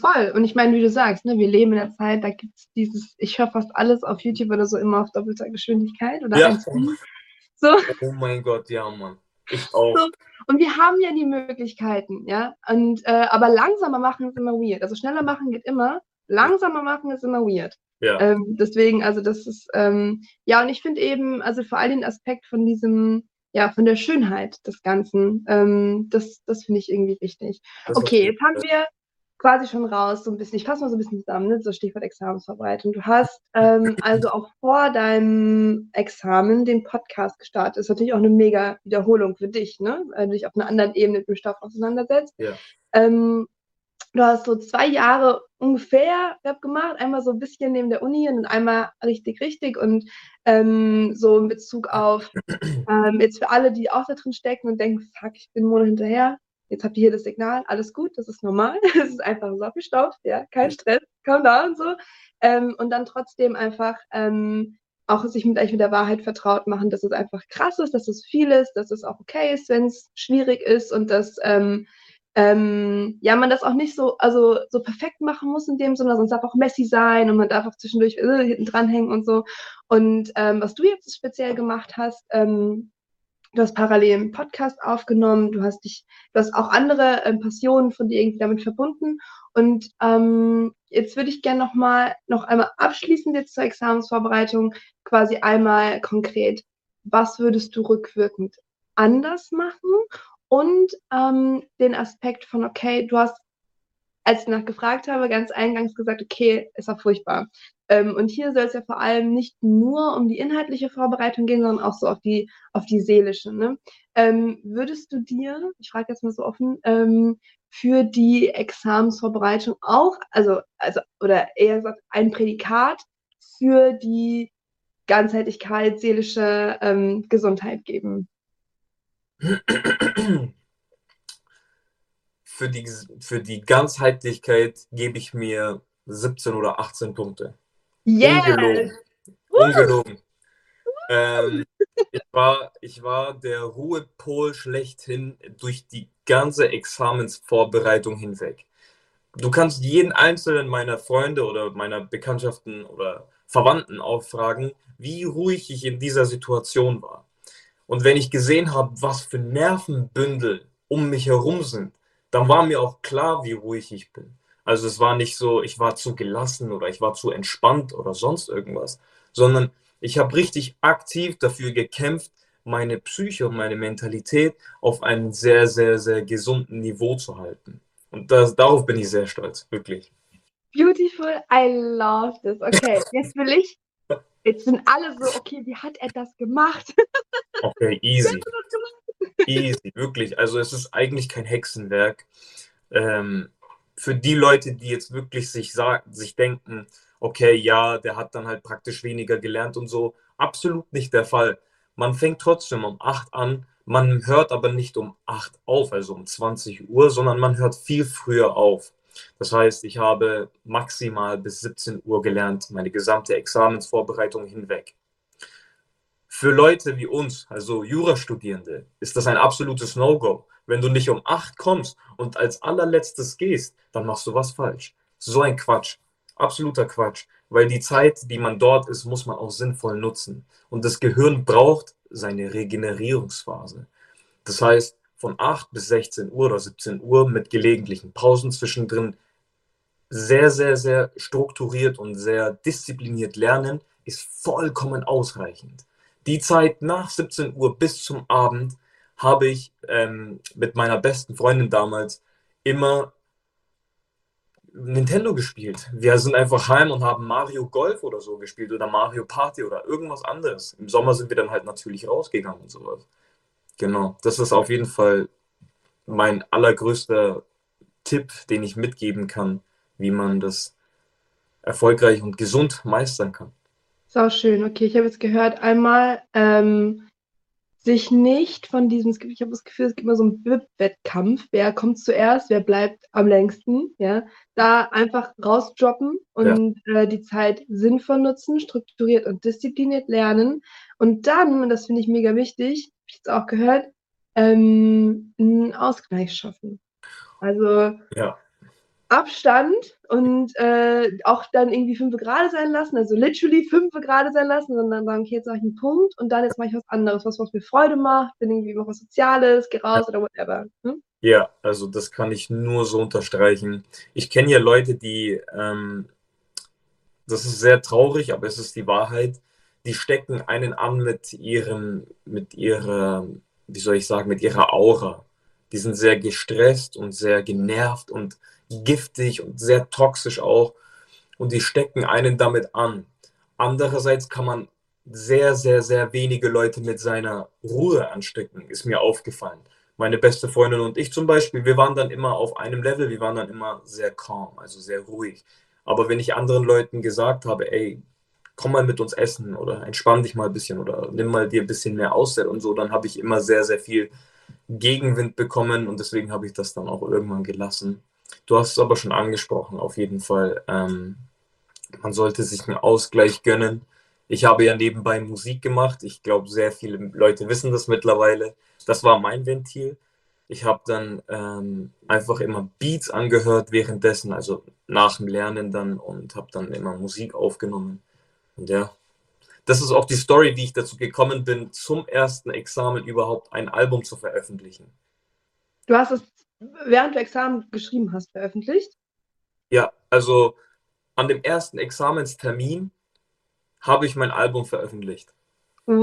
Voll. Und ich meine, wie du sagst, ne, wir leben in der Zeit, da gibt es dieses, ich höre fast alles auf YouTube oder so immer auf doppelter Geschwindigkeit oder ja. So. Oh mein Gott, ja, Mann. Ich auch. So. Und wir haben ja die Möglichkeiten, ja. Und äh, aber langsamer machen ist immer weird. Also schneller machen geht immer, langsamer machen ist immer weird. Ja. Ähm, deswegen, also das ist, ähm, ja, und ich finde eben, also vor allem den Aspekt von diesem, ja, von der Schönheit des Ganzen. Ähm, das das finde ich irgendwie wichtig. Das okay, jetzt haben wir quasi schon raus, so ein bisschen, ich fasse mal so ein bisschen zusammen, ne? so Stichwort Examensvorbereitung. Du hast ähm, (laughs) also auch vor deinem Examen den Podcast gestartet. Das ist natürlich auch eine mega Wiederholung für dich, ne? weil du dich auf einer anderen Ebene mit dem Stoff auseinandersetzt. Ja. Ähm, du hast so zwei Jahre ungefähr Rap gemacht, einmal so ein bisschen neben der Uni und einmal richtig, richtig. Und ähm, so in Bezug auf ähm, jetzt für alle, die auch da drin stecken und denken, fuck, ich bin Monat hinterher, jetzt habt ihr hier das Signal, alles gut, das ist normal, (laughs) das ist einfach so abgestaubt, ja, kein Stress, komm da und so. Ähm, und dann trotzdem einfach ähm, auch sich mit mit der Wahrheit vertraut machen, dass es einfach krass ist, dass es viel ist, dass es auch okay ist, wenn es schwierig ist und dass ähm, ja, man das auch nicht so, also so perfekt machen muss in dem Sinne, sonst darf auch messy sein und man darf auch zwischendurch äh, hinten dranhängen und so. Und ähm, was du jetzt speziell gemacht hast, ähm, du hast parallel einen Podcast aufgenommen, du hast dich, du hast auch andere ähm, Passionen von dir irgendwie damit verbunden. Und ähm, jetzt würde ich gerne nochmal noch einmal abschließend jetzt zur Examensvorbereitung quasi einmal konkret, was würdest du rückwirkend anders machen und ähm, den Aspekt von, okay, du hast, als ich nachgefragt habe, ganz eingangs gesagt, okay, es war furchtbar. Ähm, und hier soll es ja vor allem nicht nur um die inhaltliche Vorbereitung gehen, sondern auch so auf die, auf die seelische. Ne? Ähm, würdest du dir, ich frage jetzt mal so offen, ähm, für die Examensvorbereitung auch, also, also, oder eher gesagt, ein Prädikat für die Ganzheitlichkeit, seelische ähm, Gesundheit geben? (clears throat) Für die, für die Ganzheitlichkeit gebe ich mir 17 oder 18 Punkte. Yeah. Ungelogen. Ungelogen. Ähm, ich, war, ich war der Ruhepol schlechthin durch die ganze Examensvorbereitung hinweg. Du kannst jeden einzelnen meiner Freunde oder meiner Bekanntschaften oder Verwandten auffragen, wie ruhig ich in dieser Situation war. Und wenn ich gesehen habe, was für Nervenbündel um mich herum sind, dann war mir auch klar, wie ruhig ich bin. Also es war nicht so, ich war zu gelassen oder ich war zu entspannt oder sonst irgendwas, sondern ich habe richtig aktiv dafür gekämpft, meine Psyche und meine Mentalität auf einem sehr, sehr, sehr gesunden Niveau zu halten. Und das, darauf bin ich sehr stolz, wirklich. Beautiful, I love this. Okay, (laughs) jetzt will ich Jetzt sind alle so, okay, wie hat er das gemacht? (laughs) Okay, easy. easy, wirklich. Also es ist eigentlich kein Hexenwerk. Ähm, für die Leute, die jetzt wirklich sich, sagen, sich denken, okay, ja, der hat dann halt praktisch weniger gelernt und so, absolut nicht der Fall. Man fängt trotzdem um 8 an, man hört aber nicht um 8 auf, also um 20 Uhr, sondern man hört viel früher auf. Das heißt, ich habe maximal bis 17 Uhr gelernt, meine gesamte Examensvorbereitung hinweg. Für Leute wie uns, also Jurastudierende, ist das ein absolutes No-Go. Wenn du nicht um acht kommst und als allerletztes gehst, dann machst du was falsch. So ein Quatsch. Absoluter Quatsch. Weil die Zeit, die man dort ist, muss man auch sinnvoll nutzen. Und das Gehirn braucht seine Regenerierungsphase. Das heißt, von 8 bis 16 Uhr oder 17 Uhr mit gelegentlichen Pausen zwischendrin sehr, sehr, sehr strukturiert und sehr diszipliniert lernen, ist vollkommen ausreichend. Die Zeit nach 17 Uhr bis zum Abend habe ich ähm, mit meiner besten Freundin damals immer Nintendo gespielt. Wir sind einfach heim und haben Mario Golf oder so gespielt oder Mario Party oder irgendwas anderes. Im Sommer sind wir dann halt natürlich rausgegangen und sowas. Genau, das ist auf jeden Fall mein allergrößter Tipp, den ich mitgeben kann, wie man das erfolgreich und gesund meistern kann. Ist auch schön. Okay, ich habe jetzt gehört, einmal ähm, sich nicht von diesem, ich habe das Gefühl, es gibt immer so einen Wettkampf, wer kommt zuerst, wer bleibt am längsten, ja, da einfach rausdroppen und ja. äh, die Zeit sinnvoll nutzen, strukturiert und diszipliniert lernen und dann, und das finde ich mega wichtig, ich jetzt auch gehört, ähm, einen Ausgleich schaffen. Also ja. Abstand und äh, auch dann irgendwie fünf Grad sein lassen, also literally fünf Grad sein lassen, sondern sagen, okay, jetzt mache ich einen Punkt und dann jetzt mache ich was anderes, was, was mir Freude macht, bin irgendwie was Soziales, geh raus ja. oder whatever. Hm? Ja, also das kann ich nur so unterstreichen. Ich kenne ja Leute, die, ähm, das ist sehr traurig, aber es ist die Wahrheit, die stecken einen an mit ihrem, mit ihrer, wie soll ich sagen, mit ihrer Aura. Die sind sehr gestresst und sehr genervt und giftig und sehr toxisch auch und die stecken einen damit an. Andererseits kann man sehr, sehr, sehr wenige Leute mit seiner Ruhe anstecken, ist mir aufgefallen. Meine beste Freundin und ich zum Beispiel, wir waren dann immer auf einem Level, wir waren dann immer sehr calm, also sehr ruhig. Aber wenn ich anderen Leuten gesagt habe, ey, komm mal mit uns essen oder entspann dich mal ein bisschen oder nimm mal dir ein bisschen mehr Auszeit und so, dann habe ich immer sehr, sehr viel Gegenwind bekommen und deswegen habe ich das dann auch irgendwann gelassen. Du hast es aber schon angesprochen, auf jeden Fall. Ähm, man sollte sich einen Ausgleich gönnen. Ich habe ja nebenbei Musik gemacht. Ich glaube, sehr viele Leute wissen das mittlerweile. Das war mein Ventil. Ich habe dann ähm, einfach immer Beats angehört währenddessen, also nach dem Lernen dann und habe dann immer Musik aufgenommen. Und ja, das ist auch die Story, wie ich dazu gekommen bin, zum ersten Examen überhaupt ein Album zu veröffentlichen. Du hast es während du Examen geschrieben hast, veröffentlicht? Ja, also an dem ersten Examenstermin habe ich mein Album veröffentlicht. Wow,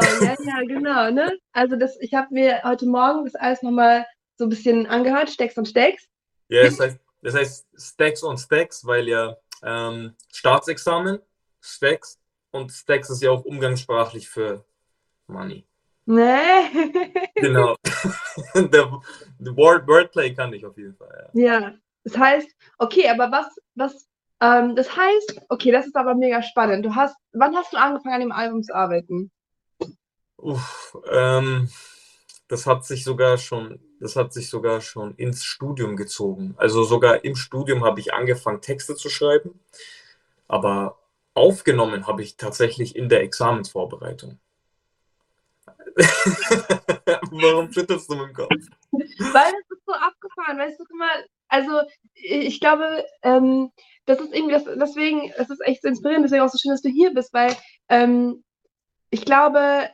(laughs) ja, ja, genau. Ne? Also das, ich habe mir heute Morgen das alles nochmal so ein bisschen angehört, Stacks und Stacks. Ja, das heißt, das heißt Stacks und Stacks, weil ja ähm, Staatsexamen, Stacks und Stacks ist ja auch umgangssprachlich für Money. Nee. genau. (laughs) Der, Word, Wordplay kann ich auf jeden Fall. Ja. ja. Das heißt, okay, aber was, was, ähm, das heißt, okay, das ist aber mega spannend. Du hast, wann hast du angefangen, an dem Album zu arbeiten? Uff, ähm, das hat sich sogar schon, das hat sich sogar schon ins Studium gezogen. Also sogar im Studium habe ich angefangen, Texte zu schreiben, aber aufgenommen habe ich tatsächlich in der Examensvorbereitung. (laughs) Warum schüttelst du dem Kopf? Weil das ist so abgefahren, weißt du, guck mal, also ich glaube, ähm, das ist irgendwie, das, deswegen, es ist echt so inspirierend, deswegen auch so schön, dass du hier bist, weil ähm, ich glaube,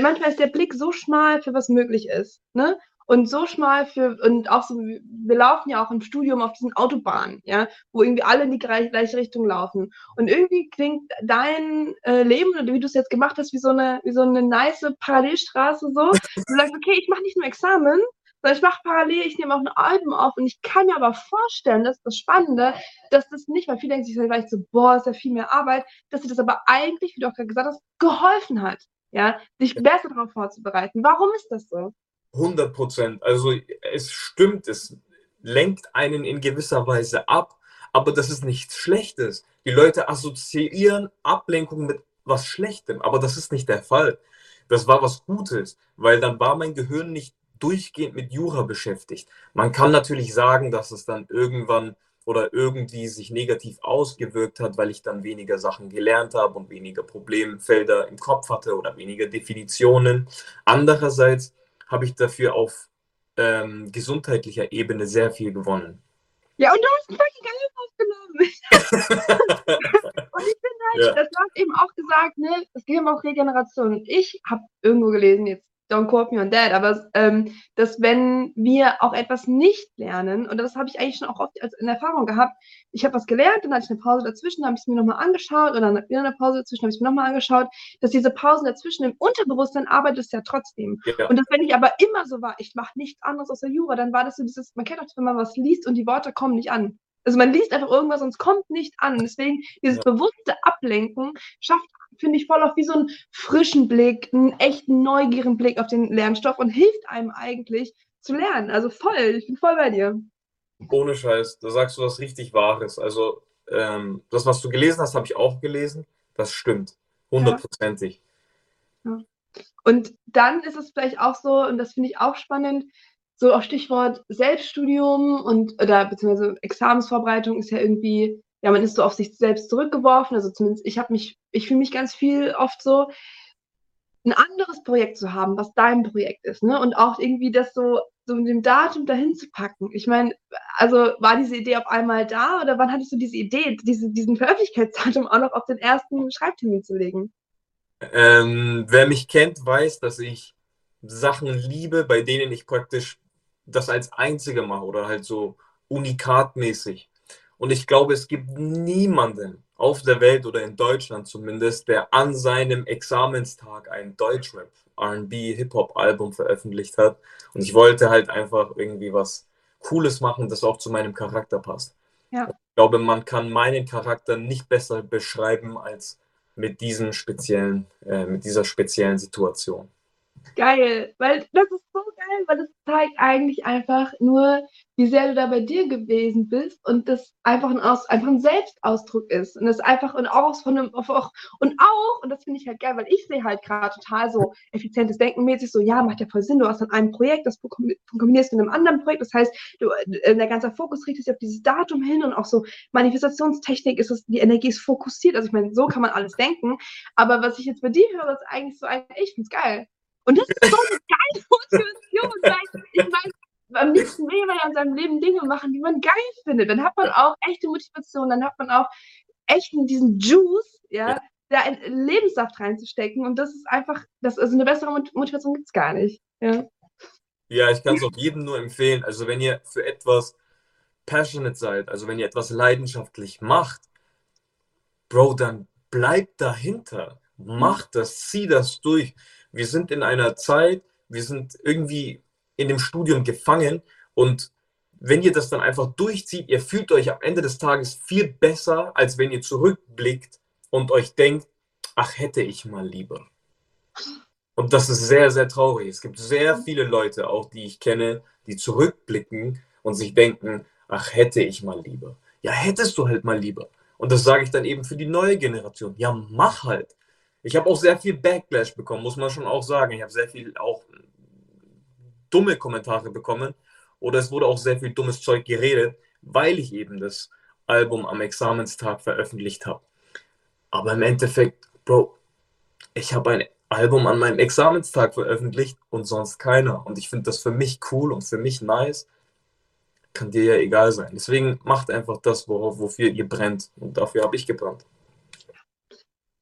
manchmal ist der Blick so schmal für was möglich ist, ne? Und so schmal für, und auch so, wir laufen ja auch im Studium auf diesen Autobahnen, ja, wo irgendwie alle in die gleiche Richtung laufen. Und irgendwie klingt dein äh, Leben, oder wie du es jetzt gemacht hast, wie so eine, wie so eine nice Parallelstraße so. Du sagst, okay, ich mache nicht nur Examen, sondern ich mache parallel, ich nehme auch ein Album auf und ich kann mir aber vorstellen, das ist das Spannende, dass das nicht, weil viele denken sich vielleicht so, boah, ist ja viel mehr Arbeit, dass dir das aber eigentlich, wie du auch gerade gesagt hast, geholfen hat, ja, dich besser darauf vorzubereiten. Warum ist das so? 100 Prozent. Also es stimmt, es lenkt einen in gewisser Weise ab, aber das ist nichts Schlechtes. Die Leute assoziieren Ablenkung mit was Schlechtem, aber das ist nicht der Fall. Das war was Gutes, weil dann war mein Gehirn nicht durchgehend mit Jura beschäftigt. Man kann natürlich sagen, dass es dann irgendwann oder irgendwie sich negativ ausgewirkt hat, weil ich dann weniger Sachen gelernt habe und weniger Problemfelder im Kopf hatte oder weniger Definitionen. Andererseits habe ich dafür auf ähm, gesundheitlicher Ebene sehr viel gewonnen. Ja, und du hast ein fucking geil aufgenommen. (laughs) und ich bin halt, ja. das hast eben auch gesagt, ne, es geht immer auch Regeneration. Ich habe irgendwo gelesen, jetzt don't quote me on that, aber ähm, dass wenn wir auch etwas nicht lernen, und das habe ich eigentlich schon auch oft als in Erfahrung gehabt, ich habe was gelernt, dann hatte ich eine Pause dazwischen, habe ich es mir nochmal angeschaut, oder dann wieder eine Pause dazwischen, habe ich es mir nochmal angeschaut, dass diese Pausen dazwischen im Unterbewusstsein arbeitet es ja trotzdem. Ja. Und dass wenn ich aber immer so war, ich mache nichts anderes außer Jura, dann war das so dieses, man kennt auch, wenn man was liest und die Worte kommen nicht an. Also man liest einfach irgendwas und es kommt nicht an. Deswegen dieses ja. bewusste Ablenken schafft, finde ich, voll auf wie so einen frischen Blick, einen echten neugierigen Blick auf den Lernstoff und hilft einem eigentlich zu lernen. Also voll, ich bin voll bei dir. Ohne Scheiß, da sagst du was richtig Wahres. Also ähm, das, was du gelesen hast, habe ich auch gelesen. Das stimmt, hundertprozentig. Ja. Ja. Und dann ist es vielleicht auch so, und das finde ich auch spannend, so auch Stichwort Selbststudium und oder beziehungsweise Examensvorbereitung ist ja irgendwie, ja, man ist so auf sich selbst zurückgeworfen. Also zumindest ich habe mich, ich fühle mich ganz viel oft so, ein anderes Projekt zu haben, was dein Projekt ist, ne? Und auch irgendwie das so, so mit dem Datum dahin zu packen. Ich meine, also war diese Idee auf einmal da oder wann hattest du diese Idee, diese, diesen Veröffentlichkeitsdatum auch noch auf den ersten Schreibtermin zu legen? Ähm, wer mich kennt, weiß, dass ich Sachen liebe, bei denen ich praktisch das als einzige mache oder halt so unikatmäßig. Und ich glaube, es gibt niemanden auf der Welt oder in Deutschland zumindest, der an seinem Examenstag ein Deutschrap, RB, Hip-Hop-Album veröffentlicht hat. Und ich wollte halt einfach irgendwie was Cooles machen, das auch zu meinem Charakter passt. Ja. Ich glaube, man kann meinen Charakter nicht besser beschreiben als mit diesem speziellen, äh, mit dieser speziellen Situation. Geil, weil das ist so geil, weil das zeigt eigentlich einfach nur, wie sehr du da bei dir gewesen bist und das einfach ein, Aus, einfach ein Selbstausdruck ist und das einfach und auch von einem auch, und auch und das finde ich halt geil, weil ich sehe halt gerade total so effizientes Denken mäßig so ja macht ja voll Sinn, du hast an einem Projekt, das kombinierst mit einem anderen Projekt, das heißt du äh, der ganze Fokus richtet sich auf dieses Datum hin und auch so Manifestationstechnik ist es die Energie ist fokussiert, also ich meine so kann man alles denken, aber was ich jetzt bei dir höre ist eigentlich so ich finde es geil und das ist so eine geile Motivation, weil ich meine, am liebsten will man ja in seinem Leben Dinge machen, die man geil findet. Dann hat man auch echte Motivation, dann hat man auch echten diesen Juice, ja, da in Lebenssaft reinzustecken. Und das ist einfach, das, also eine bessere Motivation gibt es gar nicht. Ja, ja ich kann es auch jedem nur empfehlen. Also wenn ihr für etwas passionate seid, also wenn ihr etwas leidenschaftlich macht, Bro, dann bleibt dahinter. Macht das, zieh das durch wir sind in einer Zeit, wir sind irgendwie in dem Studium gefangen und wenn ihr das dann einfach durchzieht, ihr fühlt euch am Ende des Tages viel besser, als wenn ihr zurückblickt und euch denkt, ach hätte ich mal lieber. Und das ist sehr, sehr traurig. Es gibt sehr viele Leute, auch die ich kenne, die zurückblicken und sich denken, ach hätte ich mal lieber. Ja, hättest du halt mal lieber. Und das sage ich dann eben für die neue Generation. Ja, mach halt. Ich habe auch sehr viel Backlash bekommen, muss man schon auch sagen. Ich habe sehr viel auch dumme Kommentare bekommen oder es wurde auch sehr viel dummes Zeug geredet, weil ich eben das Album am Examenstag veröffentlicht habe. Aber im Endeffekt, Bro, ich habe ein Album an meinem Examenstag veröffentlicht und sonst keiner. Und ich finde das für mich cool und für mich nice. Kann dir ja egal sein. Deswegen macht einfach das, worauf, wofür ihr brennt. Und dafür habe ich gebrannt.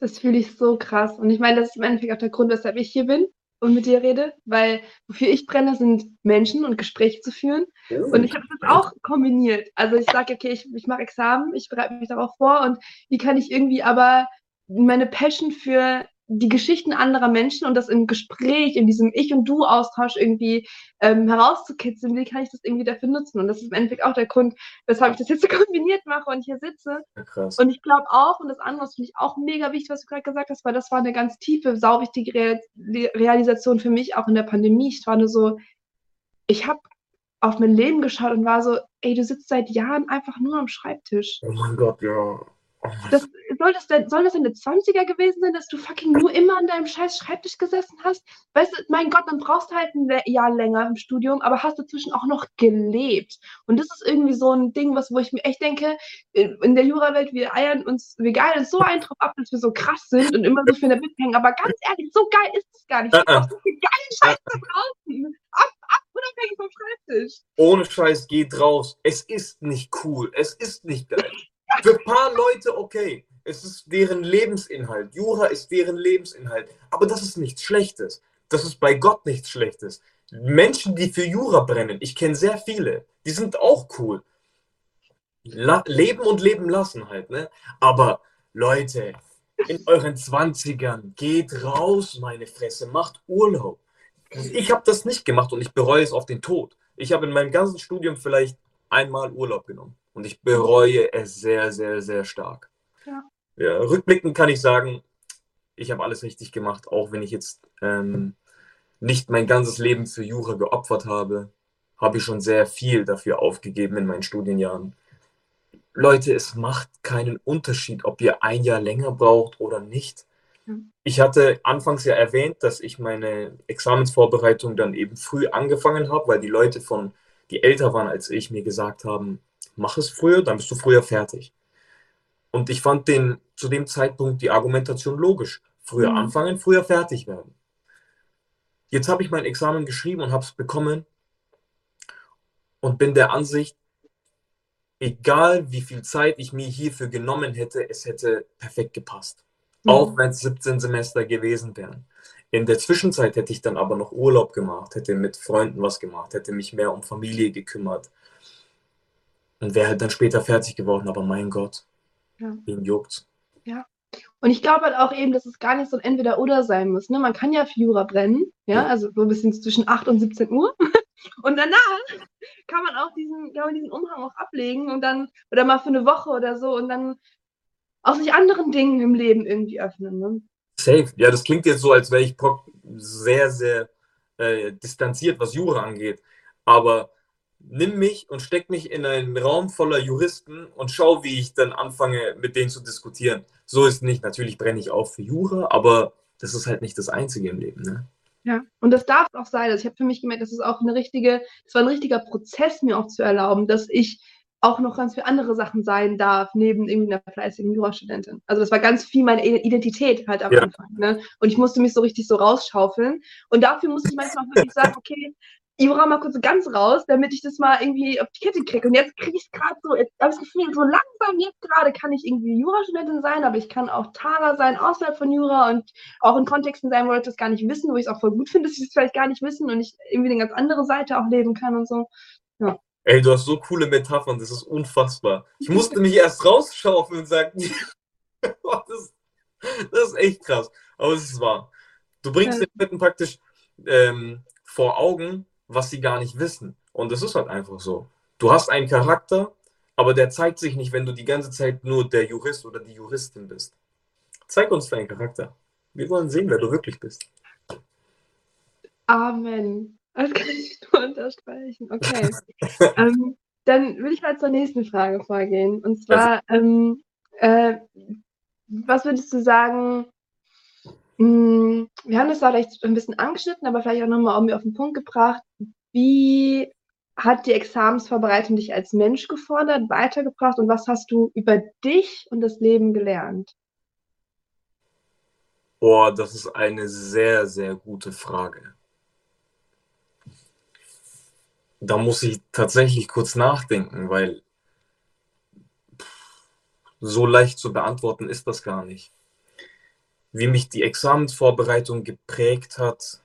Das fühle ich so krass. Und ich meine, das ist im Endeffekt auch der Grund, weshalb ich hier bin und mit dir rede, weil wofür ich brenne, sind Menschen und Gespräche zu führen. Oh. Und ich habe das auch kombiniert. Also ich sage, okay, ich, ich mache Examen, ich bereite mich darauf vor und wie kann ich irgendwie aber meine Passion für die Geschichten anderer Menschen und das im Gespräch, in diesem Ich- und Du-Austausch irgendwie ähm, herauszukitzeln, wie kann ich das irgendwie dafür nutzen? Und das ist im Endeffekt auch der Grund, weshalb ich das jetzt so (laughs) kombiniert mache und hier sitze. Ja, und ich glaube auch, und das andere finde ich auch mega wichtig, was du gerade gesagt hast, weil das war eine ganz tiefe, sauwichtige Re Realisation für mich, auch in der Pandemie. Ich war nur so, ich habe auf mein Leben geschaut und war so, ey, du sitzt seit Jahren einfach nur am Schreibtisch. Oh mein Gott, ja. Das, soll das, denn, soll das deine 20er gewesen sein, dass du fucking nur immer an deinem scheiß Schreibtisch gesessen hast? Weißt du, mein Gott, dann brauchst du halt ein Jahr länger im Studium, aber hast dazwischen auch noch gelebt. Und das ist irgendwie so ein Ding, was, wo ich mir echt denke, in der Jurawelt, wir eiern uns, wir geilen uns so einen drauf ab, dass wir so krass sind und immer so für eine Bitte hängen. Aber ganz ehrlich, so geil ist es gar nicht. Ich uh -uh. so viel geilen Scheiß da draußen. Ab, ab, unabhängig vom Schreibtisch. Ohne Scheiß, geht raus. Es ist nicht cool. Es ist nicht geil. (laughs) Für ein paar Leute okay. Es ist deren Lebensinhalt. Jura ist deren Lebensinhalt. Aber das ist nichts Schlechtes. Das ist bei Gott nichts Schlechtes. Menschen, die für Jura brennen, ich kenne sehr viele, die sind auch cool. La leben und leben lassen halt, ne? Aber Leute, in euren 20ern, geht raus, meine Fresse, macht Urlaub. Ich habe das nicht gemacht und ich bereue es auf den Tod. Ich habe in meinem ganzen Studium vielleicht einmal Urlaub genommen. Und ich bereue es sehr, sehr, sehr stark. Ja. rückblickend kann ich sagen, ich habe alles richtig gemacht, auch wenn ich jetzt ähm, nicht mein ganzes Leben für Jura geopfert habe, habe ich schon sehr viel dafür aufgegeben in meinen Studienjahren. Leute, es macht keinen Unterschied, ob ihr ein Jahr länger braucht oder nicht. Ich hatte anfangs ja erwähnt, dass ich meine Examensvorbereitung dann eben früh angefangen habe, weil die Leute von, die älter waren als ich, mir gesagt haben, mach es früher, dann bist du früher fertig. Und ich fand den zu dem Zeitpunkt die Argumentation logisch. Früher mhm. anfangen, früher fertig werden. Jetzt habe ich mein Examen geschrieben und habe es bekommen und bin der Ansicht, egal wie viel Zeit ich mir hierfür genommen hätte, es hätte perfekt gepasst. Mhm. Auch wenn es 17 Semester gewesen wären. In der Zwischenzeit hätte ich dann aber noch Urlaub gemacht, hätte mit Freunden was gemacht, hätte mich mehr um Familie gekümmert, und wäre halt dann später fertig geworden, aber mein Gott, ja. wen juckt's? Ja. Und ich glaube halt auch eben, dass es gar nicht so ein Entweder-Oder sein muss. Ne? Man kann ja für Jura brennen, ja, ja. also so ein bisschen zwischen 8 und 17 Uhr. (laughs) Und danach kann man auch diesen, kann man diesen Umhang auch ablegen und dann, oder mal für eine Woche oder so und dann auch sich anderen Dingen im Leben irgendwie öffnen. Ne? Safe. Ja, das klingt jetzt so, als wäre ich sehr, sehr äh, distanziert, was Jura angeht. Aber nimm mich und steck mich in einen Raum voller Juristen und schau, wie ich dann anfange, mit denen zu diskutieren. So ist nicht, natürlich brenne ich auch für Jura, aber das ist halt nicht das Einzige im Leben. Ne? Ja, und das darf auch sein. Also ich habe für mich gemerkt, das ist auch eine richtige, das war ein richtiger Prozess, mir auch zu erlauben, dass ich auch noch ganz viele andere Sachen sein darf, neben irgendwie einer fleißigen Jurastudentin. Also das war ganz viel meine Identität halt am ja. Anfang. Ne? Und ich musste mich so richtig so rausschaufeln. Und dafür musste ich manchmal auch wirklich sagen, okay, Jura mal kurz ganz raus, damit ich das mal irgendwie auf die Kette kriege. Und jetzt kriege ich es gerade so, jetzt habe ich das Gefühl, so langsam jetzt gerade kann ich irgendwie Jurastudentin sein, aber ich kann auch Tara sein außerhalb von Jura und auch in Kontexten sein, wo Leute das gar nicht wissen, wo ich es auch voll gut finde, dass sie es vielleicht gar nicht wissen und ich irgendwie eine ganz andere Seite auch leben kann und so. Ja. Ey, du hast so coole Metaphern, das ist unfassbar. Ich musste mich erst rausschaufeln und sagen, (laughs) das, das, ist echt krass. Aber es ist wahr. Du bringst ja. den Leuten praktisch ähm, vor Augen, was sie gar nicht wissen. Und das ist halt einfach so. Du hast einen Charakter, aber der zeigt sich nicht, wenn du die ganze Zeit nur der Jurist oder die Juristin bist. Zeig uns deinen Charakter. Wir wollen sehen, wer du wirklich bist. Amen. Das kann ich nur unterstreichen. Okay. (laughs) ähm, dann würde ich mal zur nächsten Frage vorgehen. Und zwar, ähm, äh, was würdest du sagen, wir haben das da vielleicht ein bisschen angeschnitten, aber vielleicht auch nochmal auf den Punkt gebracht. Wie hat die Examensvorbereitung dich als Mensch gefordert, weitergebracht und was hast du über dich und das Leben gelernt? Boah, das ist eine sehr, sehr gute Frage. Da muss ich tatsächlich kurz nachdenken, weil so leicht zu beantworten ist das gar nicht wie mich die Examensvorbereitung geprägt hat,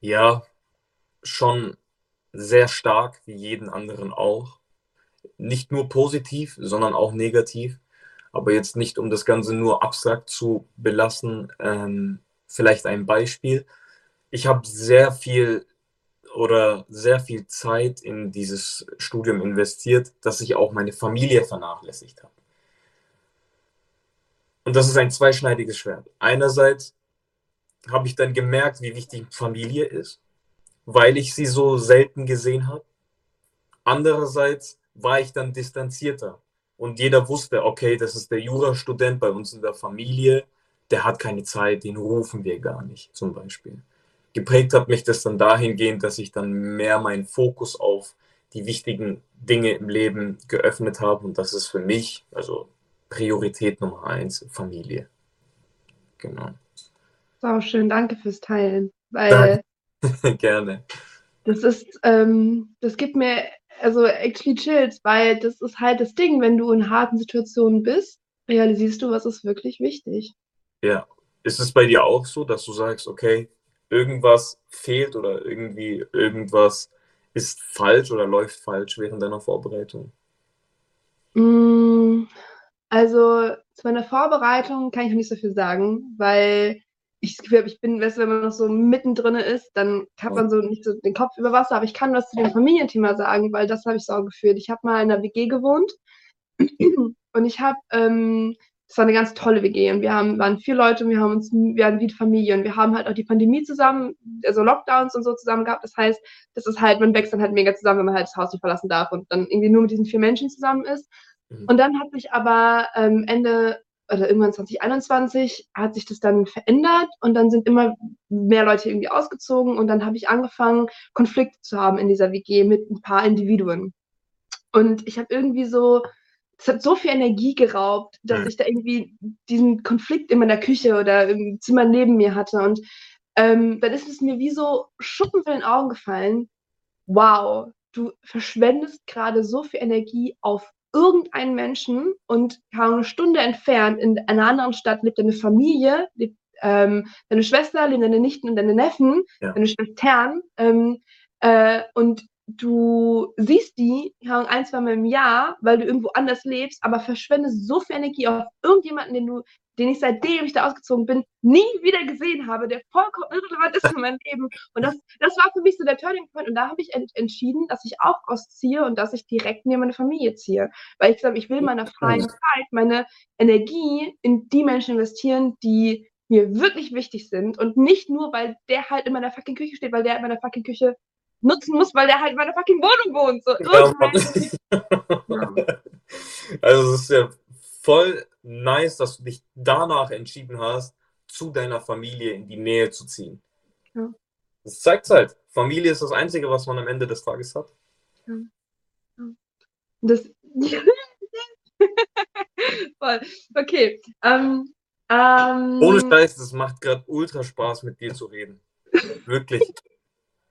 ja, schon sehr stark, wie jeden anderen auch. Nicht nur positiv, sondern auch negativ. Aber jetzt nicht, um das Ganze nur abstrakt zu belassen. Ähm, vielleicht ein Beispiel. Ich habe sehr viel oder sehr viel Zeit in dieses Studium investiert, dass ich auch meine Familie vernachlässigt habe. Und das ist ein zweischneidiges Schwert. Einerseits habe ich dann gemerkt, wie wichtig Familie ist, weil ich sie so selten gesehen habe. Andererseits war ich dann distanzierter, und jeder wusste, okay, das ist der Jurastudent bei uns in der Familie, der hat keine Zeit, den rufen wir gar nicht, zum Beispiel. Geprägt hat mich das dann dahingehend, dass ich dann mehr meinen Fokus auf die wichtigen Dinge im Leben geöffnet habe und das ist für mich, also Priorität Nummer eins, Familie. Genau. Sau schön, danke fürs Teilen, weil (laughs) gerne. Das ist, ähm, das gibt mir also actually chills, weil das ist halt das Ding, wenn du in harten Situationen bist, realisierst du, was ist wirklich wichtig. Ja. Ist es bei dir auch so, dass du sagst, okay, irgendwas fehlt oder irgendwie irgendwas ist falsch oder läuft falsch während deiner Vorbereitung? Mm, also zu meiner Vorbereitung kann ich noch nicht so viel sagen, weil ich das Gefühl habe, ich bin, weißt du, wenn man noch so mittendrin ist, dann hat man so nicht so den Kopf über Wasser. Aber ich kann was zu dem Familienthema sagen, weil das habe ich so gefühlt. Ich habe mal in einer WG gewohnt (clears throat) und ich habe, ähm, das war eine ganz tolle WG und wir haben, waren vier Leute und wir haben uns, wir waren wie Familie und wir haben halt auch die Pandemie zusammen, also Lockdowns und so zusammen gehabt. Das heißt, das ist halt, man wächst dann halt mega zusammen, wenn man halt das Haus nicht verlassen darf und dann irgendwie nur mit diesen vier Menschen zusammen ist. Mhm. Und dann hat sich aber ähm, Ende oder irgendwann 2021 hat sich das dann verändert und dann sind immer mehr Leute irgendwie ausgezogen und dann habe ich angefangen, Konflikte zu haben in dieser WG mit ein paar Individuen. Und ich habe irgendwie so, es hat so viel Energie geraubt, dass ich da irgendwie diesen Konflikt in meiner Küche oder im Zimmer neben mir hatte. Und ähm, dann ist es mir wie so Schuppen für den Augen gefallen. Wow, du verschwendest gerade so viel Energie auf irgendeinen Menschen und eine Stunde entfernt in einer anderen Stadt lebt eine Familie, lebt ähm, deine Schwester, leben deine Nichten und deine Neffen, ja. deine Schwestern ähm, äh, und du siehst die ein, zwei Mal im Jahr, weil du irgendwo anders lebst, aber verschwendest so viel Energie auf irgendjemanden, den du den ich seitdem ich da ausgezogen bin, nie wieder gesehen habe, der vollkommen irrelevant ist für mein Leben. Und das, das war für mich so der Turning Point. Und da habe ich ent entschieden, dass ich auch ausziehe und dass ich direkt neben meine Familie ziehe. Weil ich gesagt ich will in meiner freien Zeit meine Energie in die Menschen investieren, die mir wirklich wichtig sind und nicht nur, weil der halt in meiner fucking Küche steht, weil der in meiner fucking Küche nutzen muss, weil der halt in meiner fucking Wohnung wohnt. So, ja. (laughs) Also es ist ja voll nice, dass du dich danach entschieden hast, zu deiner Familie in die Nähe zu ziehen. Ja. Das zeigt halt, Familie ist das Einzige, was man am Ende des Tages hat. Ja. ja. Das. (laughs) voll. Okay. Ähm, ähm, Ohne Scheiß, das macht gerade ultra Spaß, mit dir zu reden. Wirklich.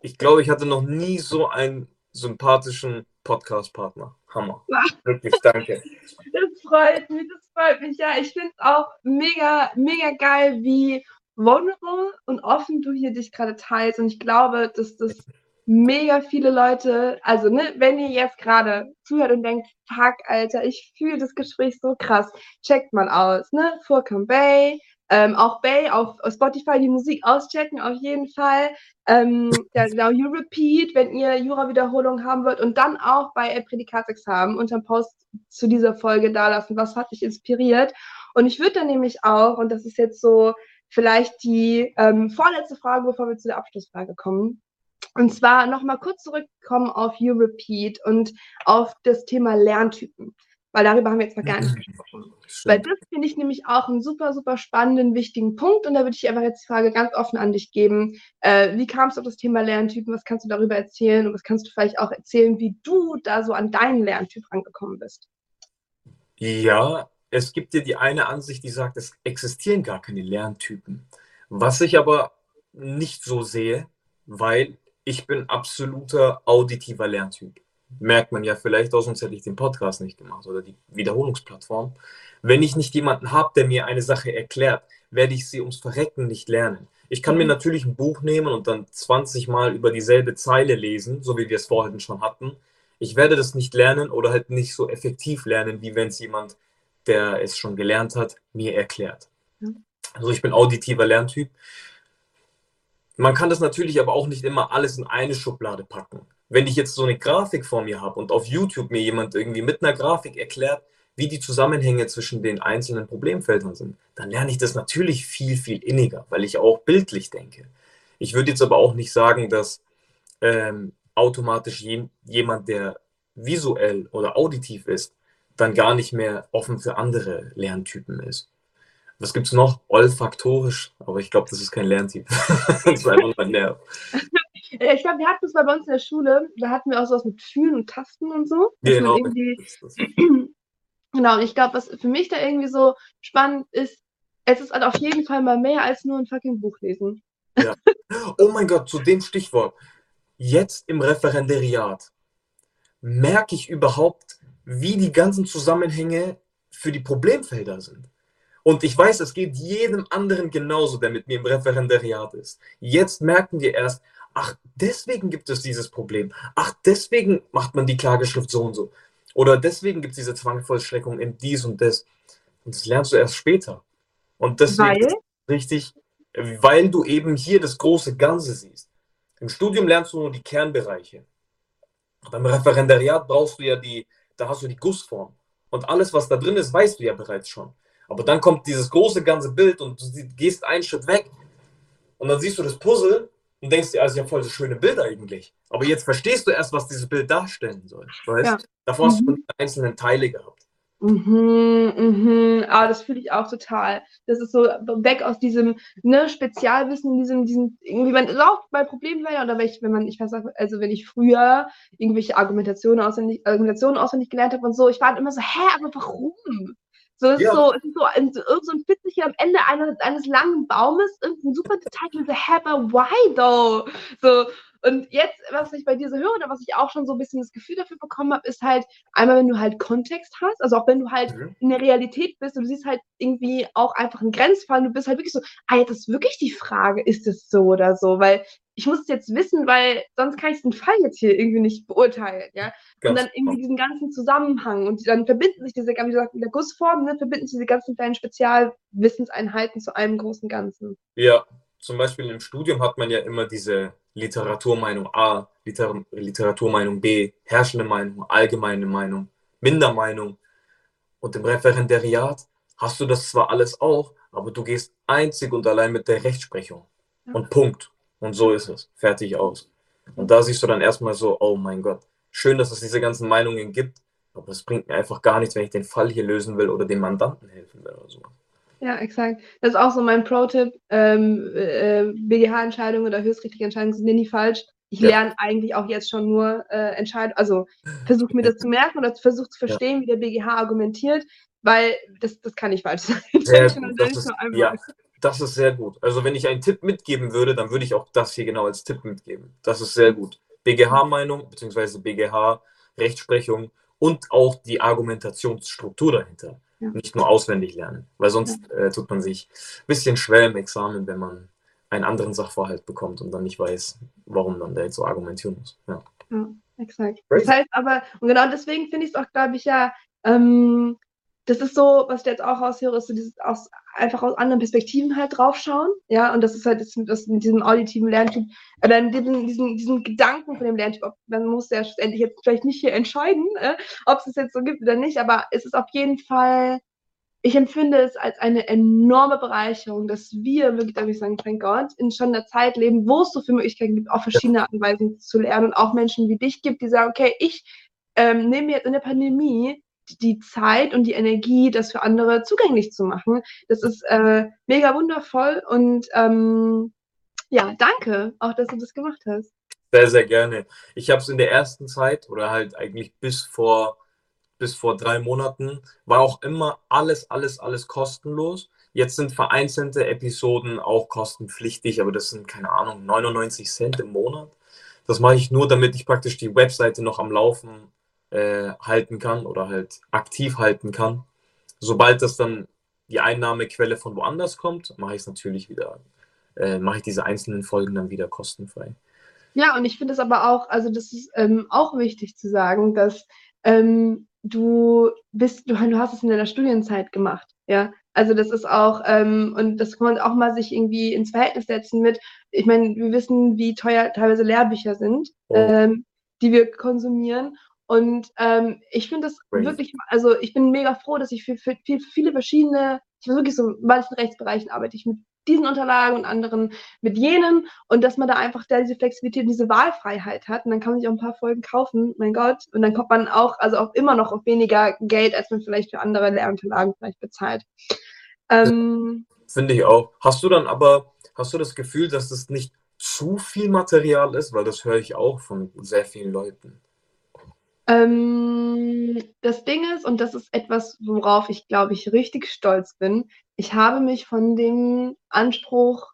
Ich glaube, ich hatte noch nie so einen sympathischen Podcast-Partner. Hammer. Wirklich, danke. (laughs) Das freut mich, das freut mich. Ja, ich finde es auch mega, mega geil, wie vulnerable und offen du hier dich gerade teilst. Und ich glaube, dass das mega viele Leute, also ne, wenn ihr jetzt gerade zuhört und denkt, fuck, Alter, ich fühle das Gespräch so krass, checkt mal aus, ne? Furcam Bay, ähm, auch Bay auf Spotify die Musik auschecken, auf jeden Fall. Ähm, (laughs) ja, genau, You Repeat, wenn ihr Jura-Wiederholung haben wollt und dann auch bei Prädikatsexamen unter Post zu dieser Folge dalassen, was hat dich inspiriert. Und ich würde dann nämlich auch, und das ist jetzt so vielleicht die ähm, vorletzte Frage, bevor wir zu der Abschlussfrage kommen, und zwar nochmal kurz zurückkommen auf You Repeat und auf das Thema Lerntypen. Weil darüber haben wir jetzt noch gar nicht gesprochen. Weil das finde ich nämlich auch einen super, super spannenden, wichtigen Punkt. Und da würde ich einfach jetzt die Frage ganz offen an dich geben. Äh, wie kamst du auf das Thema Lerntypen? Was kannst du darüber erzählen? Und was kannst du vielleicht auch erzählen, wie du da so an deinen Lerntyp angekommen bist? Ja, es gibt ja die eine Ansicht, die sagt, es existieren gar keine Lerntypen. Was ich aber nicht so sehe, weil ich bin absoluter auditiver Lerntyp merkt man ja vielleicht auch, sonst hätte ich den Podcast nicht gemacht oder die Wiederholungsplattform. Wenn ich nicht jemanden habe, der mir eine Sache erklärt, werde ich sie ums Verrecken nicht lernen. Ich kann mir mhm. natürlich ein Buch nehmen und dann 20 Mal über dieselbe Zeile lesen, so wie wir es vorhin schon hatten. Ich werde das nicht lernen oder halt nicht so effektiv lernen, wie wenn es jemand, der es schon gelernt hat, mir erklärt. Also ich bin auditiver Lerntyp. Man kann das natürlich aber auch nicht immer alles in eine Schublade packen wenn ich jetzt so eine Grafik vor mir habe und auf YouTube mir jemand irgendwie mit einer Grafik erklärt, wie die Zusammenhänge zwischen den einzelnen Problemfeldern sind, dann lerne ich das natürlich viel, viel inniger, weil ich auch bildlich denke. Ich würde jetzt aber auch nicht sagen, dass ähm, automatisch je, jemand, der visuell oder auditiv ist, dann gar nicht mehr offen für andere Lerntypen ist. Was gibt es noch? Olfaktorisch, aber ich glaube, das ist kein Lerntyp. (laughs) das ist einfach nur ein Nerv. Ich glaube, wir hatten es bei uns in der Schule, da hatten wir auch sowas mit Fühlen und Tasten und so. Genau. (clears throat) genau, und ich glaube, was für mich da irgendwie so spannend ist, es ist halt auf jeden Fall mal mehr als nur ein fucking Buch lesen. Ja. Oh mein Gott, zu dem Stichwort. Jetzt im Referendariat merke ich überhaupt, wie die ganzen Zusammenhänge für die Problemfelder sind. Und ich weiß, es geht jedem anderen genauso, der mit mir im Referendariat ist. Jetzt merken wir erst, ach, deswegen gibt es dieses Problem. Ach, deswegen macht man die Klageschrift so und so. Oder deswegen gibt es diese Zwangvollstreckung in dies und das. Und das lernst du erst später. Und deswegen weil? richtig, weil du eben hier das große Ganze siehst. Im Studium lernst du nur die Kernbereiche. Beim Referendariat brauchst du ja die, da hast du die Gussform. Und alles, was da drin ist, weißt du ja bereits schon. Aber dann kommt dieses große ganze Bild und du gehst einen Schritt weg und dann siehst du das Puzzle und denkst dir, also ja voll das schöne Bild eigentlich. Aber jetzt verstehst du erst, was dieses Bild darstellen soll. Weißt? Ja. Davor hast du mhm. die einzelnen Teile gehabt. Mhm, mhm. Ah, das fühle ich auch total. Das ist so weg aus diesem ne, Spezialwissen, diesem, diesem, irgendwie, man ist auch bei Problemfeldern oder wenn ich, wenn man, ich weiß also wenn ich früher irgendwelche Argumentationen auswendig, Argumentationen auswendig gelernt habe und so, ich war immer so, hä, aber warum? So, es ja. ist so, es ist so, ein, so, so ein Fitzelchen am Ende eines, eines langen Baumes, irgendein super Detail, so, hä, aber why though? So, und jetzt, was ich bei dir so höre, oder was ich auch schon so ein bisschen das Gefühl dafür bekommen habe, ist halt einmal, wenn du halt Kontext hast, also auch wenn du halt mhm. in der Realität bist und du siehst halt irgendwie auch einfach einen Grenzfall, du bist halt wirklich so, ah, jetzt ist wirklich die Frage, ist es so oder so, weil ich muss es jetzt wissen, weil sonst kann ich den Fall jetzt hier irgendwie nicht beurteilen, ja. Ganz und dann irgendwie diesen ganzen Zusammenhang und dann verbinden sich diese, wie gesagt, in der Gussform, ne, verbinden sich diese ganzen kleinen Spezialwissenseinheiten zu einem großen Ganzen. Ja, zum Beispiel im Studium hat man ja immer diese Literaturmeinung A, Liter Literaturmeinung B, herrschende Meinung, allgemeine Meinung, Mindermeinung. Und im Referendariat hast du das zwar alles auch, aber du gehst einzig und allein mit der Rechtsprechung. Und Punkt. Und so ist es. Fertig aus. Und da siehst du dann erstmal so, oh mein Gott, schön, dass es diese ganzen Meinungen gibt, aber es bringt mir einfach gar nichts, wenn ich den Fall hier lösen will oder dem Mandanten helfen will oder so. Ja, exakt. Das ist auch so mein Pro-Tipp. Ähm, äh, BGH-Entscheidungen oder höchstrichtige Entscheidungen sind nie falsch. Ich ja. lerne eigentlich auch jetzt schon nur äh, Entscheidungen, also versuche mir das zu merken oder versuche zu verstehen, ja. wie der BGH argumentiert, weil das, das kann nicht falsch sein. Sehr (laughs) gut, das ist, ja, das ist sehr gut. Also wenn ich einen Tipp mitgeben würde, dann würde ich auch das hier genau als Tipp mitgeben. Das ist sehr gut. BGH-Meinung bzw. BGH-Rechtsprechung und auch die Argumentationsstruktur dahinter. Ja. Nicht nur auswendig lernen, weil sonst ja. äh, tut man sich ein bisschen schwer im Examen, wenn man einen anderen Sachverhalt bekommt und dann nicht weiß, warum man da jetzt so argumentieren muss. Ja, ja exakt. Right. Das heißt aber, und genau deswegen finde ich es auch, glaube ich, ja, ähm, das ist so, was ich jetzt auch raushöre, ist so dieses aus, einfach aus anderen Perspektiven halt draufschauen. Ja, und das ist halt das, das mit diesem auditiven Lerntyp, oder diesen, diesen, diesen Gedanken von dem Lerntyp, ob, man muss ja schlussendlich jetzt vielleicht nicht hier entscheiden, äh, ob es es jetzt so gibt oder nicht, aber es ist auf jeden Fall, ich empfinde es als eine enorme Bereicherung, dass wir wirklich, darf ich sagen, thank God, in schon einer Zeit leben, wo es so viele Möglichkeiten gibt, auf verschiedene Art und Weisen zu lernen und auch Menschen wie dich gibt, die sagen, okay, ich ähm, nehme jetzt in der Pandemie die Zeit und die Energie, das für andere zugänglich zu machen. Das ist äh, mega wundervoll und ähm, ja, danke auch, dass du das gemacht hast. Sehr, sehr gerne. Ich habe es in der ersten Zeit oder halt eigentlich bis vor, bis vor drei Monaten, war auch immer alles, alles, alles kostenlos. Jetzt sind vereinzelte Episoden auch kostenpflichtig, aber das sind, keine Ahnung, 99 Cent im Monat. Das mache ich nur, damit ich praktisch die Webseite noch am Laufen äh, halten kann oder halt aktiv halten kann. Sobald das dann die Einnahmequelle von woanders kommt, mache ich es natürlich wieder, äh, mache ich diese einzelnen Folgen dann wieder kostenfrei. Ja, und ich finde es aber auch, also das ist ähm, auch wichtig zu sagen, dass ähm, du bist, du, du hast es in deiner Studienzeit gemacht, ja. Also das ist auch, ähm, und das kann man auch mal sich irgendwie ins Verhältnis setzen mit, ich meine, wir wissen, wie teuer teilweise Lehrbücher sind, oh. ähm, die wir konsumieren. Und ähm, ich finde das Great. wirklich, also ich bin mega froh, dass ich für, für, für viele verschiedene, ich bin wirklich so in manchen Rechtsbereichen arbeite ich mit diesen Unterlagen und anderen mit jenen und dass man da einfach da diese Flexibilität und diese Wahlfreiheit hat und dann kann man sich auch ein paar Folgen kaufen, mein Gott, und dann kommt man auch, also auch immer noch auf weniger Geld, als man vielleicht für andere Lehrunterlagen vielleicht bezahlt. Ähm, Finde ich auch. Hast du dann aber, hast du das Gefühl, dass das nicht zu viel Material ist? Weil das höre ich auch von sehr vielen Leuten. Ähm, das Ding ist, und das ist etwas, worauf ich, glaube ich, richtig stolz bin, ich habe mich von dem Anspruch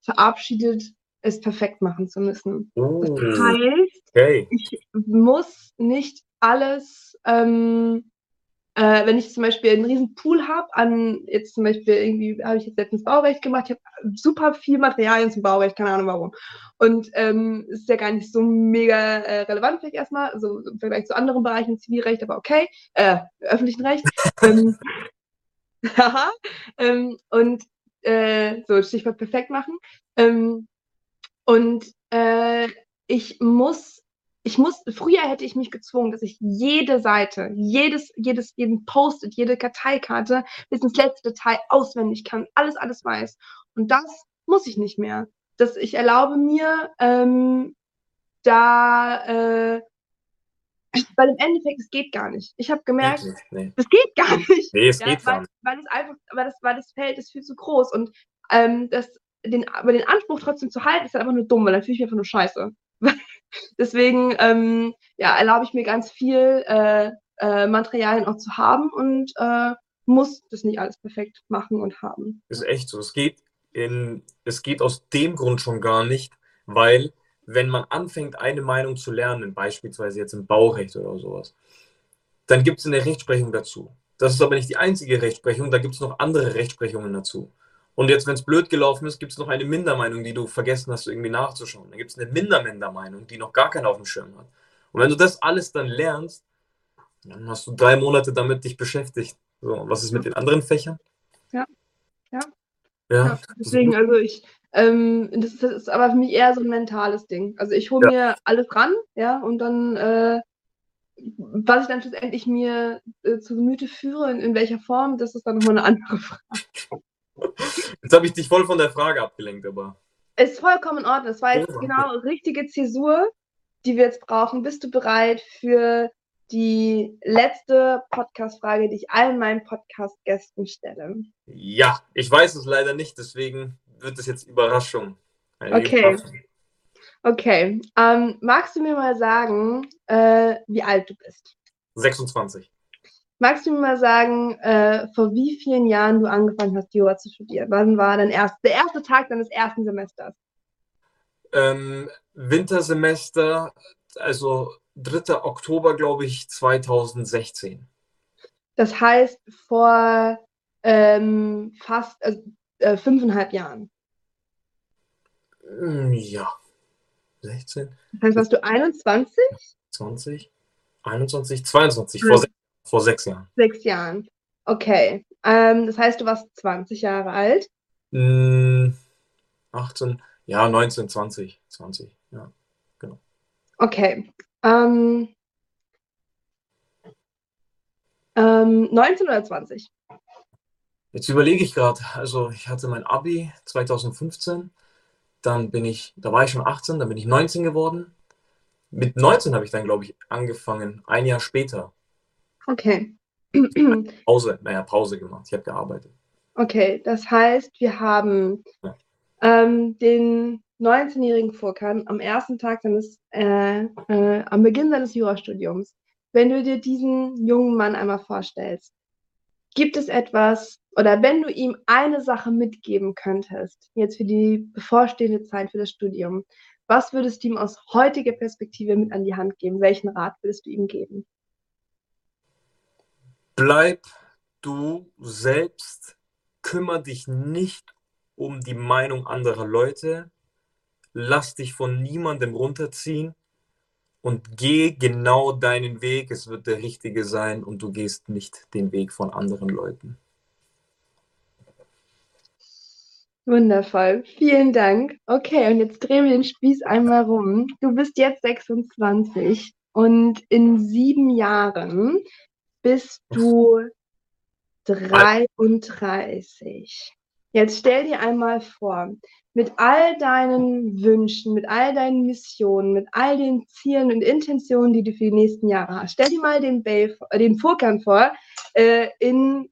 verabschiedet, es perfekt machen zu müssen. Oh, das heißt, okay. ich muss nicht alles ähm, äh, wenn ich zum Beispiel einen riesen Pool habe an, jetzt zum Beispiel irgendwie habe ich jetzt letztens Baurecht gemacht, ich habe super viel Materialien zum Baurecht, keine Ahnung warum. Und ähm, ist ja gar nicht so mega äh, relevant vielleicht erstmal, also im Vergleich zu anderen Bereichen, Zivilrecht, aber okay, äh, öffentlichen Recht. (laughs) ähm, (laughs) ähm, und äh, so, Stichwort perfekt machen. Ähm, und äh, ich muss ich muss, früher hätte ich mich gezwungen, dass ich jede Seite, jedes, jedes, jeden Post-it, jede Karteikarte bis ins letzte Detail auswendig kann, alles, alles weiß. Und das muss ich nicht mehr. Das, ich erlaube mir, ähm, da, äh, (clears throat) weil im Endeffekt, es geht gar nicht. Ich habe gemerkt, es nee. geht gar nicht. Nee, es ja, geht weil, weil es einfach, weil das, weil das Feld ist viel zu groß und ähm, das, den, aber den Anspruch trotzdem zu halten, ist halt einfach nur dumm, weil dann fühle ich mich einfach nur scheiße. (laughs) Deswegen ähm, ja, erlaube ich mir ganz viel äh, äh, Materialien auch zu haben und äh, muss das nicht alles perfekt machen und haben. Ist echt so. Es geht, in, es geht aus dem Grund schon gar nicht, weil wenn man anfängt, eine Meinung zu lernen, beispielsweise jetzt im Baurecht oder sowas, dann gibt es eine Rechtsprechung dazu. Das ist aber nicht die einzige Rechtsprechung, da gibt es noch andere Rechtsprechungen dazu. Und jetzt, wenn es blöd gelaufen ist, gibt es noch eine Mindermeinung, die du vergessen hast, irgendwie nachzuschauen. Dann gibt es eine Minder-Minder-Meinung, die noch gar keiner auf dem Schirm hat. Und wenn du das alles dann lernst, dann hast du drei Monate damit dich beschäftigt. So, was ist mit den anderen Fächern? Ja, ja. Ja, ja deswegen, also ich, ähm, das, ist, das, ist, aber für mich eher so ein mentales Ding. Also ich hole ja. mir alles ran, ja, und dann, äh, was ich dann schlussendlich mir äh, zu Gemüte führe, in, in welcher Form, das ist dann nochmal eine andere Frage. (laughs) Jetzt habe ich dich voll von der Frage abgelenkt, aber. Ist vollkommen in Ordnung. Das war jetzt oh, genau richtige Zäsur, die wir jetzt brauchen. Bist du bereit für die letzte Podcast-Frage, die ich allen meinen Podcast-Gästen stelle? Ja, ich weiß es leider nicht, deswegen wird es jetzt Überraschung. okay. Überraschung. Okay. Ähm, magst du mir mal sagen, äh, wie alt du bist? 26. Magst du mir mal sagen, äh, vor wie vielen Jahren du angefangen hast, Yoga zu studieren? Wann war dein erst, der erste Tag deines ersten Semesters? Ähm, Wintersemester, also 3. Oktober, glaube ich, 2016. Das heißt, vor ähm, fast also, äh, fünfeinhalb Jahren. Mm, ja. 16. Das heißt, warst du 21? 20, 21, 22, vor sechs vor sechs Jahren. Sechs Jahren. Okay. Ähm, das heißt, du warst 20 Jahre alt? Mm, 18, ja, 19, 20, 20, ja, genau. Okay. Ähm, ähm, 19 oder 20? Jetzt überlege ich gerade. Also, ich hatte mein Abi 2015. Dann bin ich, da war ich schon 18, dann bin ich 19 geworden. Mit 19 habe ich dann, glaube ich, angefangen, ein Jahr später. Okay. Pause, naja, Pause gemacht. Ich habe gearbeitet. Okay, das heißt, wir haben ja. ähm, den 19-jährigen Furkan am ersten Tag seines, äh, äh, am Beginn seines Jurastudiums. Wenn du dir diesen jungen Mann einmal vorstellst, gibt es etwas oder wenn du ihm eine Sache mitgeben könntest, jetzt für die bevorstehende Zeit für das Studium, was würdest du ihm aus heutiger Perspektive mit an die Hand geben? Welchen Rat würdest du ihm geben? Bleib du selbst, kümmere dich nicht um die Meinung anderer Leute, lass dich von niemandem runterziehen und geh genau deinen Weg. Es wird der richtige sein und du gehst nicht den Weg von anderen Leuten. Wundervoll, vielen Dank. Okay, und jetzt drehen wir den Spieß einmal rum. Du bist jetzt 26 und in sieben Jahren bist du 33. Jetzt stell dir einmal vor, mit all deinen Wünschen, mit all deinen Missionen, mit all den Zielen und Intentionen, die du für die nächsten Jahre hast. Stell dir mal den, den Furkan vor, äh, in,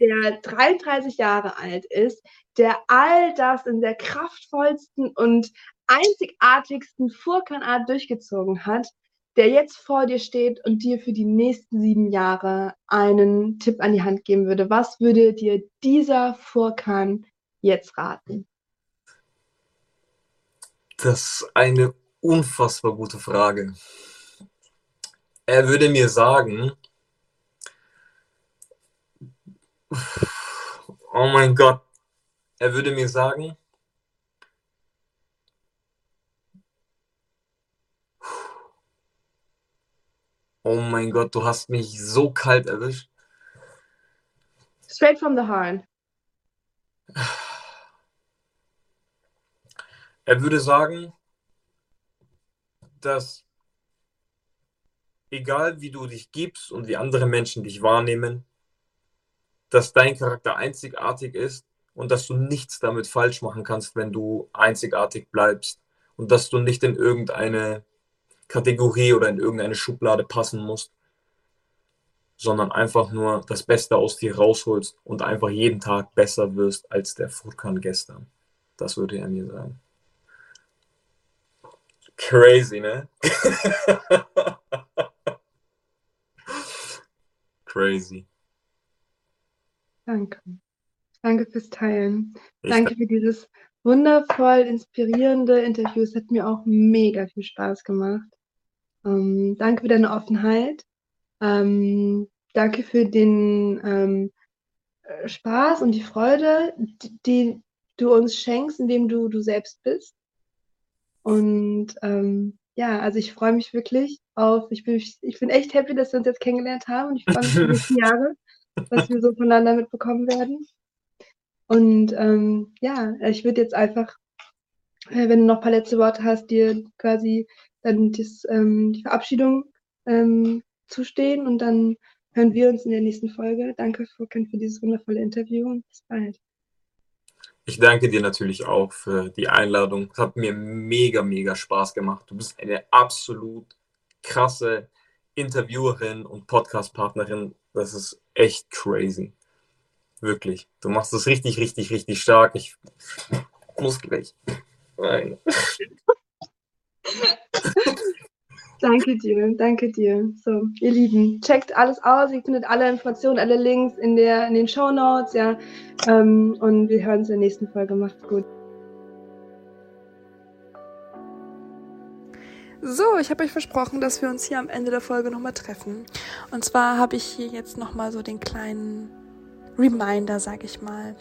der 33 Jahre alt ist, der all das in der kraftvollsten und einzigartigsten Furkanart durchgezogen hat, der jetzt vor dir steht und dir für die nächsten sieben Jahre einen Tipp an die Hand geben würde. Was würde dir dieser Furkan jetzt raten? Das ist eine unfassbar gute Frage. Er würde mir sagen, oh mein Gott, er würde mir sagen, oh mein Gott, du hast mich so kalt erwischt. Straight from the heart. Er würde sagen, dass egal wie du dich gibst und wie andere Menschen dich wahrnehmen, dass dein Charakter einzigartig ist und dass du nichts damit falsch machen kannst, wenn du einzigartig bleibst und dass du nicht in irgendeine Kategorie oder in irgendeine Schublade passen musst, sondern einfach nur das Beste aus dir rausholst und einfach jeden Tag besser wirst als der Furkan gestern. Das würde er mir sagen. Crazy, ne? (laughs) Crazy. Danke. Danke fürs Teilen. Ich Danke für dieses wundervoll inspirierende Interview. Es hat mir auch mega viel Spaß gemacht. Ähm, danke für deine Offenheit. Ähm, danke für den ähm, äh, Spaß und die Freude, die, die, du uns schenkst, indem du du selbst bist. Und ähm, ja, also ich freue mich wirklich auf, ich bin, ich bin echt happy, dass wir uns jetzt kennengelernt haben und ich freue mich auf die (laughs) nächsten Jahre, was wir so voneinander mitbekommen werden. Und ähm, ja, ich würde jetzt einfach, äh, wenn du noch ein paar letzte Worte hast, dir quasi dann das, ähm, die Verabschiedung ähm, zustehen und dann hören wir uns in der nächsten Folge. Danke, Furkan, für dieses wundervolle Interview und bis bald. Ich danke dir natürlich auch für die Einladung. Es hat mir mega, mega Spaß gemacht. Du bist eine absolut krasse Interviewerin und Podcast-Partnerin. Das ist echt crazy. Wirklich. Du machst es richtig, richtig, richtig stark. Ich muss gleich. Nein. Danke dir, danke dir. So, ihr Lieben, checkt alles aus. Ihr findet alle Informationen, alle Links in, der, in den Show Notes, ja. Ähm, und wir hören uns in der nächsten Folge. Macht's gut. So, ich habe euch versprochen, dass wir uns hier am Ende der Folge nochmal treffen. Und zwar habe ich hier jetzt nochmal so den kleinen Reminder, sag ich mal,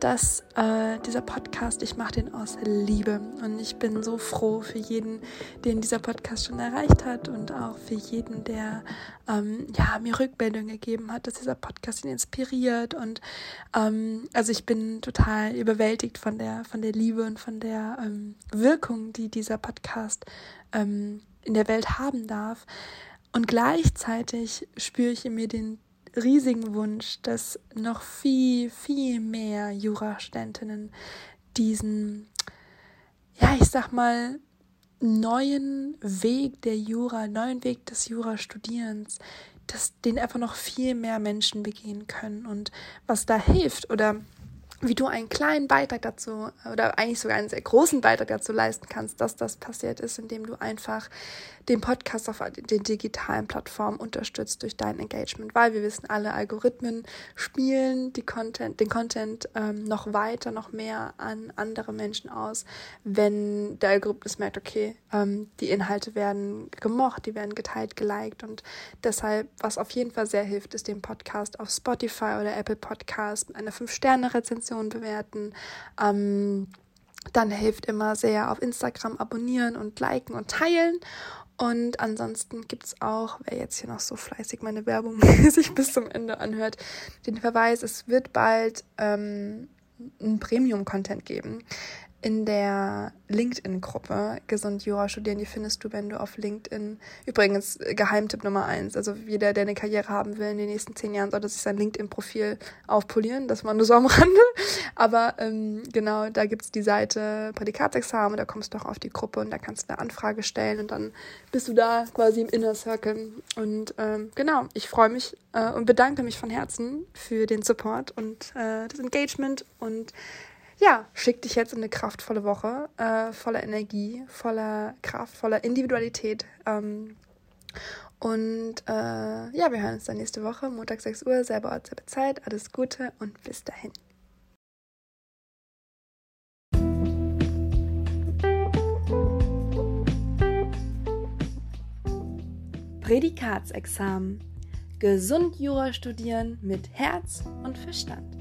dass äh, dieser Podcast, ich mache den aus Liebe und ich bin so froh für jeden, den dieser Podcast schon erreicht hat und auch für jeden, der ähm, ja, mir Rückmeldungen gegeben hat, dass dieser Podcast ihn inspiriert und ähm, also ich bin total überwältigt von der, von der Liebe und von der ähm, Wirkung, die dieser Podcast ähm, in der Welt haben darf. Und gleichzeitig spüre ich in mir den riesigen Wunsch, dass noch viel, viel mehr Jurastudentinnen diesen, ja, ich sag mal, neuen Weg der Jura, neuen Weg des Jurastudierens, dass den einfach noch viel mehr Menschen begehen können. Und was da hilft oder wie du einen kleinen Beitrag dazu oder eigentlich sogar einen sehr großen Beitrag dazu leisten kannst, dass das passiert ist, indem du einfach den Podcast auf den digitalen Plattformen unterstützt durch dein Engagement, weil wir wissen, alle Algorithmen spielen Content, den Content ähm, noch weiter, noch mehr an andere Menschen aus, wenn der Algorithmus merkt, okay, ähm, die Inhalte werden gemocht, die werden geteilt, geliked und deshalb, was auf jeden Fall sehr hilft, ist den Podcast auf Spotify oder Apple Podcast mit einer 5-Sterne-Rezension bewerten. Ähm, dann hilft immer sehr auf Instagram abonnieren und liken und teilen. Und ansonsten gibt es auch, wer jetzt hier noch so fleißig meine Werbung (laughs) sich bis zum Ende anhört, den Verweis, es wird bald ähm, einen Premium-Content geben. In der LinkedIn-Gruppe Gesund Jura studieren. Die findest du, wenn du auf LinkedIn. Übrigens, Geheimtipp Nummer eins. Also jeder, der eine Karriere haben will in den nächsten zehn Jahren, sollte sich sein LinkedIn-Profil aufpolieren. Das war nur so am (laughs) Rande. Aber ähm, genau, da gibt's die Seite Prädikatsexamen. Da kommst du auch auf die Gruppe und da kannst du eine Anfrage stellen und dann bist du da quasi im Inner Circle. Und ähm, genau, ich freue mich äh, und bedanke mich von Herzen für den Support und äh, das Engagement und ja, schick dich jetzt in eine kraftvolle Woche, äh, voller Energie, voller Kraft, voller Individualität. Ähm, und äh, ja, wir hören uns dann nächste Woche, Montag 6 Uhr, selber Ort, selbe Zeit. Alles Gute und bis dahin. Prädikatsexamen. Gesund Jura studieren mit Herz und Verstand.